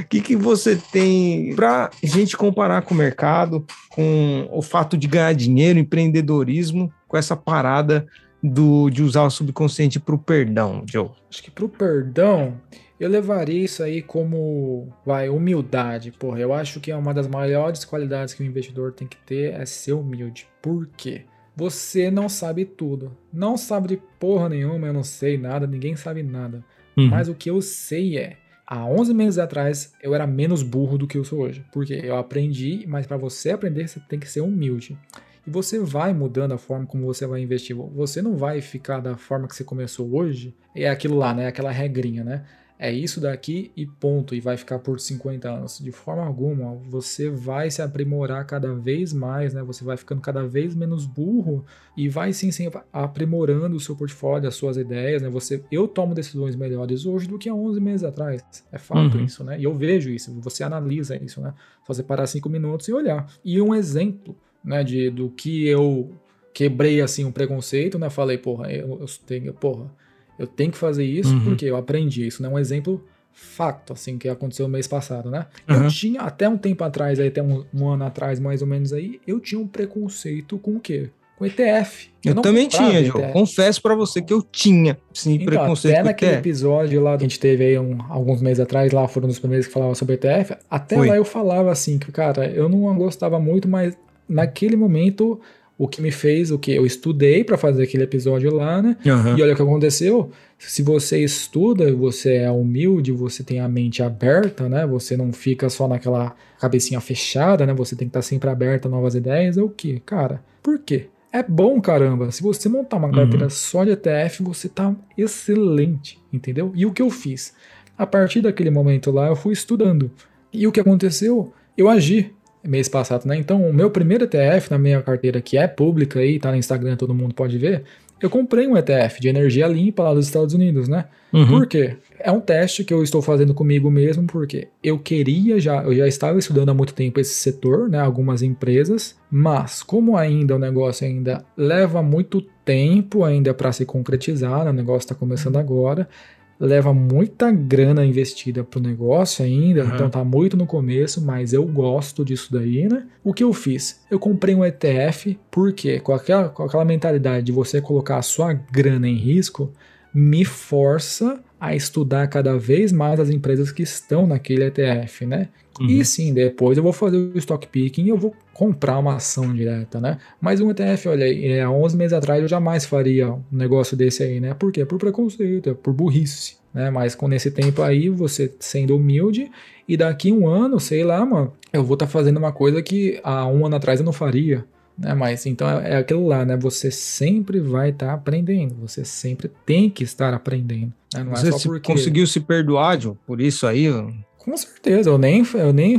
O (laughs) que, que você tem para gente comparar com o mercado, com o fato de ganhar dinheiro, empreendedorismo, com essa parada do, de usar o subconsciente para o perdão, Joe? Acho que para o perdão, eu levaria isso aí como, vai, humildade. Porra, eu acho que é uma das maiores qualidades que o investidor tem que ter é ser humilde. Por quê? Você não sabe tudo. Não sabe de porra nenhuma, eu não sei nada, ninguém sabe nada. Uhum. Mas o que eu sei é, há 11 meses atrás eu era menos burro do que eu sou hoje. Porque eu aprendi, mas para você aprender você tem que ser humilde. E você vai mudando a forma como você vai investir. Você não vai ficar da forma que você começou hoje. É aquilo lá, né? Aquela regrinha, né? É isso daqui e ponto, e vai ficar por 50 anos. De forma alguma, você vai se aprimorar cada vez mais, né? Você vai ficando cada vez menos burro e vai sim, sim aprimorando o seu portfólio, as suas ideias, né? Você, eu tomo decisões melhores hoje do que há 11 meses atrás. É fato uhum. isso, né? E eu vejo isso, você analisa isso, né? Só você parar cinco minutos e olhar. E um exemplo, né, de, do que eu quebrei, assim, um preconceito, né? Falei, porra, eu, eu tenho, porra, eu tenho que fazer isso uhum. porque eu aprendi isso, né? Um exemplo fato, assim, que aconteceu no mês passado, né? Uhum. Eu tinha, até um tempo atrás, aí, até um, um, ano atrás, mais ou menos aí, eu tinha um preconceito com o quê? Com ETF. Eu, eu também tinha, João. Confesso para você que eu tinha, sim, então, preconceito até naquele ETF. episódio lá que a gente teve aí um, alguns meses atrás, lá foram os primeiros que falavam sobre ETF, até Foi. lá eu falava assim, que, cara, eu não gostava muito, mas naquele momento o que me fez o que eu estudei para fazer aquele episódio lá, né? Uhum. E olha o que aconteceu. Se você estuda, você é humilde, você tem a mente aberta, né? Você não fica só naquela cabecinha fechada, né? Você tem que estar tá sempre aberta a novas ideias. É o que, cara? Por quê? É bom, caramba. Se você montar uma carteira uhum. só de ETF, você tá excelente, entendeu? E o que eu fiz? A partir daquele momento lá, eu fui estudando. E o que aconteceu? Eu agi mês passado, né? Então, o meu primeiro ETF na minha carteira, que é pública aí, tá no Instagram, todo mundo pode ver, eu comprei um ETF de energia limpa lá dos Estados Unidos, né? Uhum. Por quê? É um teste que eu estou fazendo comigo mesmo, porque eu queria já, eu já estava estudando há muito tempo esse setor, né? Algumas empresas, mas como ainda o negócio ainda leva muito tempo ainda para se concretizar, né? o negócio está começando agora, leva muita grana investida pro negócio ainda, uhum. então tá muito no começo, mas eu gosto disso daí, né? O que eu fiz? Eu comprei um ETF, porque com aquela, com aquela mentalidade de você colocar a sua grana em risco, me força a estudar cada vez mais as empresas que estão naquele ETF, né? Uhum. E sim, depois eu vou fazer o stock picking e eu vou comprar uma ação direta, né? Mas um ETF, olha, é, há 11 meses atrás eu jamais faria um negócio desse aí, né? Por quê? Por preconceito, é por burrice, né? Mas com esse tempo aí, você sendo humilde e daqui um ano, sei lá, mano, eu vou estar tá fazendo uma coisa que há um ano atrás eu não faria, né? Mas então é, é aquilo lá, né? Você sempre vai estar tá aprendendo, você sempre tem que estar aprendendo. Né? Não é você é só porque... conseguiu se perdoar, Joe, por isso aí? Com certeza, eu nem, eu nem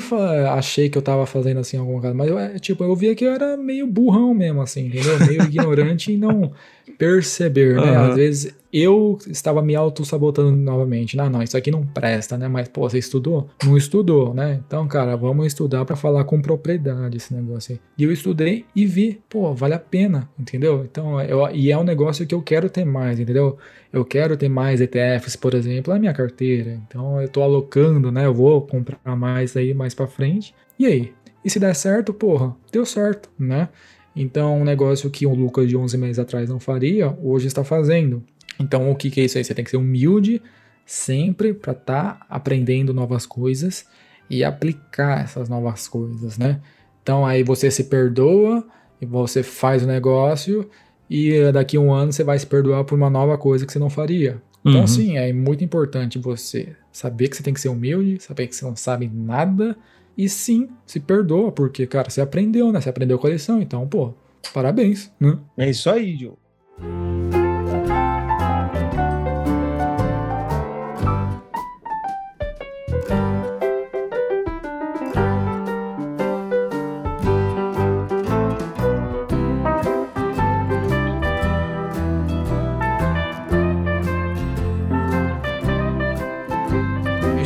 achei que eu tava fazendo assim alguma coisa, mas eu, é, tipo, eu via que eu era meio burrão mesmo, assim, entendeu? Meio (laughs) ignorante e não perceber, né? Uhum. Às vezes eu estava me auto-sabotando novamente. Não, não, isso aqui não presta, né? Mas, pô, você estudou? Não estudou, né? Então, cara, vamos estudar para falar com propriedade esse negócio aí. E eu estudei e vi, pô, vale a pena, entendeu? Então, eu, e é um negócio que eu quero ter mais, entendeu? Eu quero ter mais ETFs, por exemplo, na minha carteira. Então, eu tô alocando, né? Eu vou comprar mais aí mais para frente. E aí? E se der certo, porra, deu certo, né? Então, um negócio que o Lucas de 11 meses atrás não faria, hoje está fazendo. Então, o que, que é isso aí? Você tem que ser humilde sempre para estar tá aprendendo novas coisas e aplicar essas novas coisas, né? Então aí você se perdoa e você faz o negócio e daqui a um ano você vai se perdoar por uma nova coisa que você não faria. Então, uhum. sim, é muito importante você saber que você tem que ser humilde, saber que você não sabe nada e sim, se perdoa, porque, cara, você aprendeu, né? Você aprendeu a lição, então, pô, parabéns, né? É isso aí,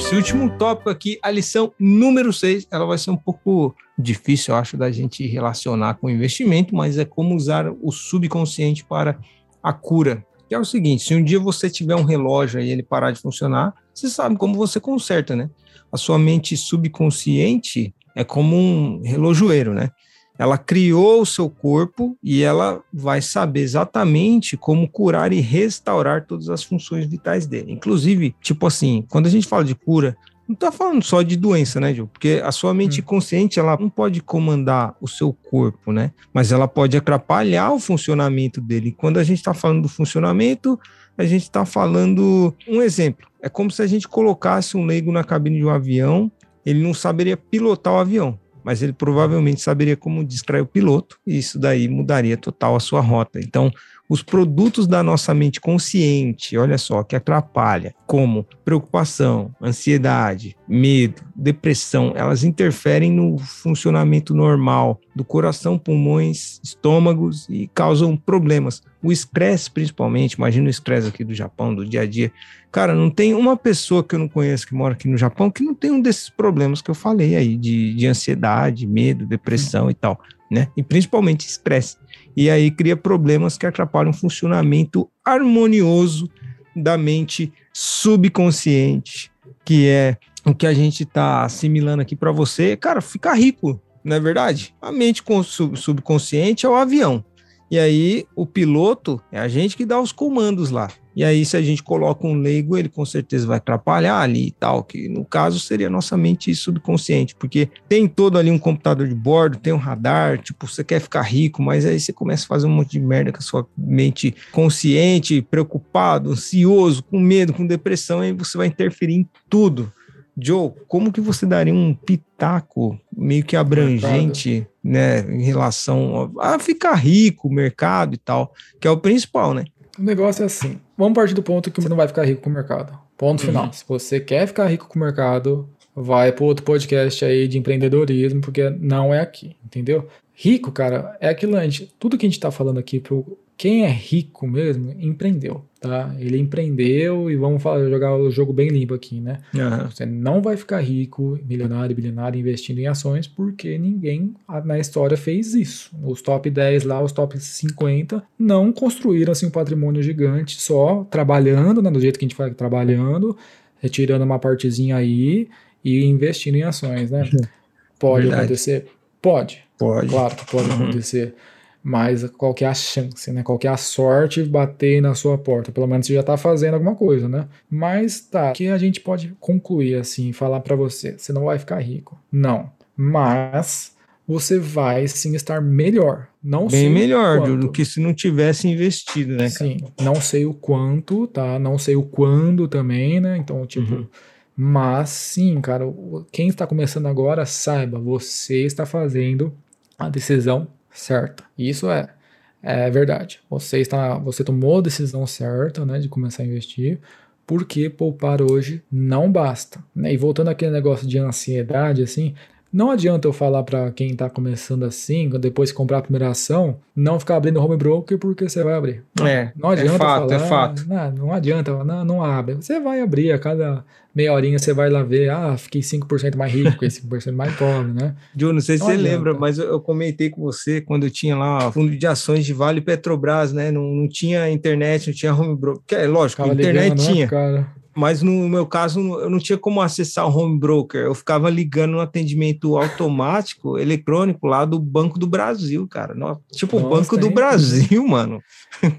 Esse último tópico aqui, a lição número 6, ela vai ser um pouco difícil, eu acho, da gente relacionar com investimento, mas é como usar o subconsciente para a cura. Que é o seguinte: se um dia você tiver um relógio e ele parar de funcionar, você sabe como você conserta, né? A sua mente subconsciente é como um relojoeiro, né? Ela criou o seu corpo e ela vai saber exatamente como curar e restaurar todas as funções vitais dele. Inclusive, tipo assim, quando a gente fala de cura, não está falando só de doença, né, Gil? Porque a sua mente hum. consciente, ela não pode comandar o seu corpo, né? Mas ela pode atrapalhar o funcionamento dele. E quando a gente está falando do funcionamento, a gente está falando um exemplo. É como se a gente colocasse um leigo na cabine de um avião, ele não saberia pilotar o avião mas ele provavelmente saberia como distrair o piloto, e isso daí mudaria total a sua rota. Então, os produtos da nossa mente consciente, olha só, que atrapalha, como preocupação, ansiedade, medo, depressão, elas interferem no funcionamento normal do coração, pulmões, estômagos e causam problemas. O estresse, principalmente, imagina o estresse aqui do Japão, do dia a dia. Cara, não tem uma pessoa que eu não conheço que mora aqui no Japão que não tem um desses problemas que eu falei aí, de, de ansiedade, medo, depressão e tal, né? E principalmente estresse e aí cria problemas que atrapalham o funcionamento harmonioso da mente subconsciente, que é o que a gente está assimilando aqui para você. Cara, ficar rico, não é verdade? A mente subconsciente é o avião. E aí o piloto é a gente que dá os comandos lá. E aí, se a gente coloca um leigo, ele com certeza vai atrapalhar ali e tal, que no caso seria a nossa mente subconsciente, porque tem todo ali um computador de bordo, tem um radar, tipo, você quer ficar rico, mas aí você começa a fazer um monte de merda com a sua mente consciente, preocupado, ansioso, com medo, com depressão, aí você vai interferir em tudo. Joe, como que você daria um pitaco meio que abrangente, né, em relação a ficar rico, mercado e tal, que é o principal, né? O negócio é assim. Vamos partir do ponto que você não vai ficar rico com o mercado. Ponto final. Uhum. Se você quer ficar rico com o mercado, vai para outro podcast aí de empreendedorismo, porque não é aqui, entendeu? Rico, cara, é aquilo, a gente, tudo que a gente está falando aqui pro quem é rico mesmo, empreendeu, tá? Ele empreendeu e vamos falar, jogar o jogo bem limpo aqui, né? Uhum. Você não vai ficar rico, milionário, bilionário investindo em ações porque ninguém na história fez isso. Os top 10 lá, os top 50 não construíram assim um patrimônio gigante só trabalhando, né, do jeito que a gente fala, trabalhando, retirando uma partezinha aí e investindo em ações, né? Uhum. Pode Verdade. acontecer? Pode. Pode. Claro que pode uhum. acontecer mas qual que é a chance, né? Qual que é a sorte de bater na sua porta? Pelo menos você já está fazendo alguma coisa, né? Mas tá, o que a gente pode concluir assim, falar para você? Você não vai ficar rico. Não. Mas você vai sim estar melhor. Não Bem sei melhor do que se não tivesse investido, né? Sim, não sei o quanto, tá? Não sei o quando também, né? Então, tipo, uhum. mas sim, cara, quem está começando agora, saiba, você está fazendo a decisão certa. Isso é, é verdade. Você está, você tomou a decisão certa, né, de começar a investir, porque poupar hoje não basta. Né? E voltando àquele negócio de ansiedade, assim, não adianta eu falar para quem está começando assim, depois de comprar a primeira ação, não ficar abrindo home broker porque você vai abrir. É, não adianta é fato, falar, é fato. Não, não adianta, não, não abre. Você vai abrir a cada meia horinha você vai lá ver, ah, fiquei 5% mais rico, fiquei 5% mais pobre, né? Ju, não sei se não você adianta. lembra, mas eu comentei com você quando eu tinha lá fundo de ações de Vale Petrobras, né? Não, não tinha internet, não tinha home broker. É lógico, Ficava internet ligando, né, tinha. Né, Mas no meu caso, eu não tinha como acessar o home broker. Eu ficava ligando no atendimento automático, eletrônico lá do Banco do Brasil, cara. Tipo, Nossa, Banco do Brasil, mano.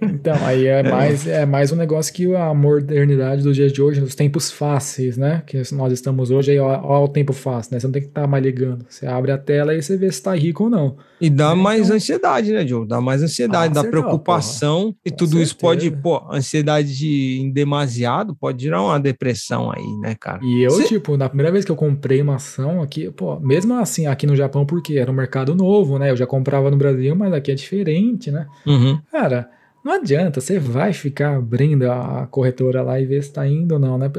Então, aí é, (laughs) é, mais, é mais um negócio que a modernidade dos dias de hoje, os tempos fáceis, né? Que nós estamos hoje, aí ó, ó o tempo fácil, né? Você não tem que estar tá mais ligando. Você abre a tela e você vê se tá rico ou não. E dá né? mais então, ansiedade, né, Joe? Dá mais ansiedade, ah, dá preocupação. e tudo certeza. isso pode, pô, ansiedade de, em demasiado pode gerar uma depressão aí, né, cara? E eu, Cê... tipo, na primeira vez que eu comprei uma ação aqui, pô, mesmo assim aqui no Japão, porque era um mercado novo, né? Eu já comprava no Brasil, mas aqui é diferente, né? Uhum. Cara não adianta, você vai ficar abrindo a corretora lá e ver se tá indo ou não, né?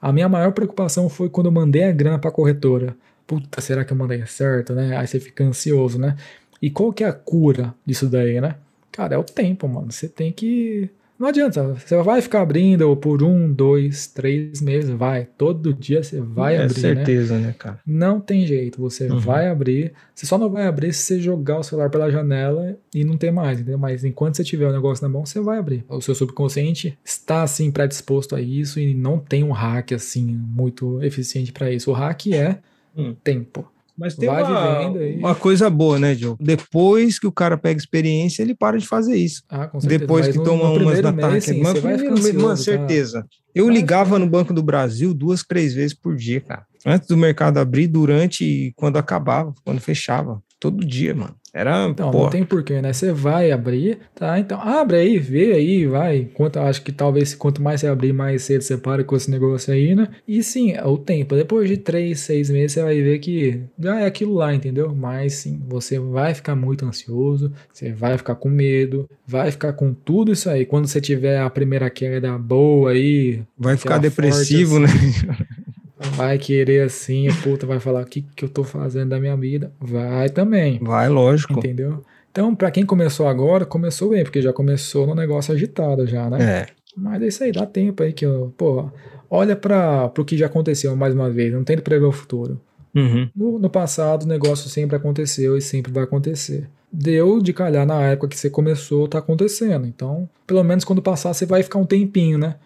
A minha maior preocupação foi quando eu mandei a grana pra corretora. Puta, será que eu mandei certo, né? Aí você fica ansioso, né? E qual que é a cura disso daí, né? Cara, é o tempo, mano. Você tem que não adianta, você vai ficar abrindo por um, dois, três meses, vai. Todo dia você vai é abrir. É certeza, né? né, cara? Não tem jeito, você uhum. vai abrir. Você só não vai abrir se você jogar o celular pela janela e não ter mais, entendeu? Mas enquanto você tiver o negócio na mão, você vai abrir. O seu subconsciente está assim predisposto a isso e não tem um hack assim muito eficiente para isso. O hack é hum. tempo. Mas tem uma, uma, coisa boa, né, Joe? Depois que o cara pega experiência, ele para de fazer isso. Ah, com certeza. Depois que no, toma umas na tarde. Mas, com tá? certeza. Tá? Eu ligava no Banco do Brasil duas, três vezes por dia, cara. Antes do mercado abrir, durante e quando acabava, quando fechava. Todo dia, mano. Era, então, não tem porquê, né? Você vai abrir, tá? Então, abre aí, vê aí, vai. Quanto, acho que talvez quanto mais você abrir, mais cedo você para com esse negócio aí, né? E sim, é o tempo. Depois de três, seis meses, você vai ver que já é aquilo lá, entendeu? Mas sim, você vai ficar muito ansioso, você vai ficar com medo, vai ficar com tudo isso aí. Quando você tiver a primeira queda boa aí. Vai ficar depressivo, forte, assim, né? (laughs) vai querer assim, puta, vai falar o que, que eu tô fazendo da minha vida. Vai também. Vai, lógico. Entendeu? Então, para quem começou agora, começou bem, porque já começou no negócio agitado já, né? É. Mas é isso aí, dá tempo aí que eu, pô, olha para o que já aconteceu mais uma vez, não tem que prever o futuro. Uhum. No, no, passado, o negócio sempre aconteceu e sempre vai acontecer. Deu de calhar na época que você começou, tá acontecendo. Então, pelo menos quando passar, você vai ficar um tempinho, né?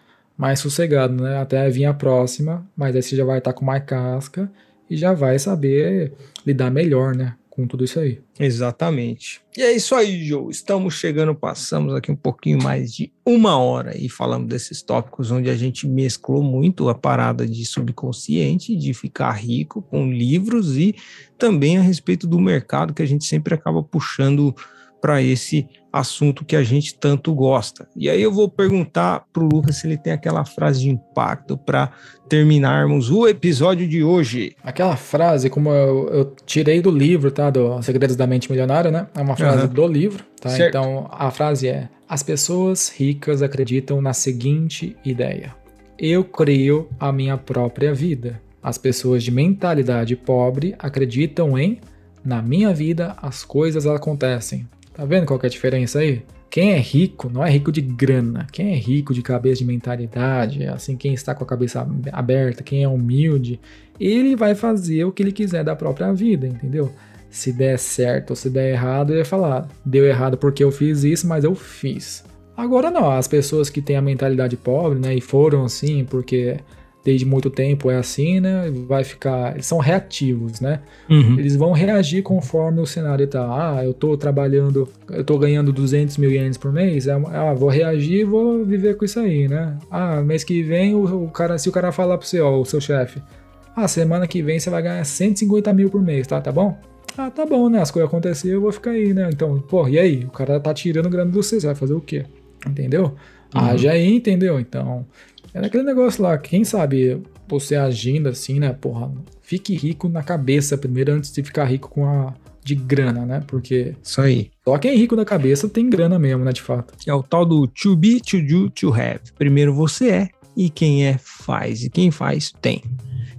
Mais sossegado, né? Até vir a próxima, mas aí você já vai estar tá com mais casca e já vai saber lidar melhor, né? Com tudo isso aí. Exatamente. E é isso aí, Joe. Estamos chegando, passamos aqui um pouquinho mais de uma hora e falamos desses tópicos onde a gente mesclou muito a parada de subconsciente, de ficar rico com livros e também a respeito do mercado que a gente sempre acaba puxando para esse assunto que a gente tanto gosta. E aí eu vou perguntar para o Lucas se ele tem aquela frase de impacto para terminarmos o episódio de hoje. Aquela frase, como eu, eu, tirei do livro, tá? Do Segredos da Mente Milionária, né? É uma frase uhum. do livro, tá? Certo. Então a frase é: As pessoas ricas acreditam na seguinte ideia. Eu crio a minha própria vida. As pessoas de mentalidade pobre acreditam em na minha vida as coisas acontecem. Tá vendo qual é a diferença aí? Quem é rico não é rico de grana. Quem é rico de cabeça de mentalidade, assim, quem está com a cabeça aberta, quem é humilde, ele vai fazer o que ele quiser da própria vida, entendeu? Se der certo ou se der errado, ele vai falar: deu errado porque eu fiz isso, mas eu fiz. Agora não, as pessoas que têm a mentalidade pobre, né, e foram assim porque desde muito tempo é assim, né? Vai ficar. Eles são reativos, né? Uhum. Eles vão reagir conforme o cenário tá. Ah, eu tô trabalhando, eu tô ganhando 200 mil ienes por mês. É ah, vou reagir e vou viver com isso aí, né? Ah, mês que vem, o, o cara, se o cara falar pro você, ó, o seu chefe, ah, semana que vem você vai ganhar 150 mil por mês, tá? Tá bom? Ah, tá bom, né? As coisas aconteceram, eu vou ficar aí, né? Então, pô, e aí? O cara tá tirando grana de você, você vai fazer o quê? Entendeu? Uhum. Ah, já aí, entendeu? Então, é aquele negócio lá, quem sabe você agindo assim, né? Porra, fique rico na cabeça primeiro antes de ficar rico com a de grana, né? Porque. Isso aí. Só quem é rico na cabeça tem grana mesmo, né? De fato. É o tal do to be, to do, to have. Primeiro você é, e quem é faz. E quem faz tem.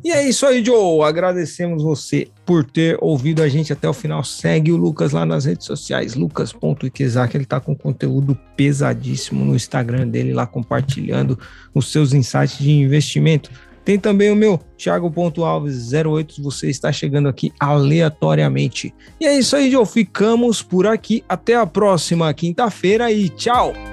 E é isso aí, Joe. Agradecemos você por ter ouvido a gente até o final. Segue o Lucas lá nas redes sociais, lucas.ikezak. Ele tá com conteúdo pesadíssimo no Instagram dele, lá compartilhando os seus insights de investimento. Tem também o meu, Thiago.alves08. Você está chegando aqui aleatoriamente. E é isso aí, Joe. Ficamos por aqui. Até a próxima quinta-feira e tchau!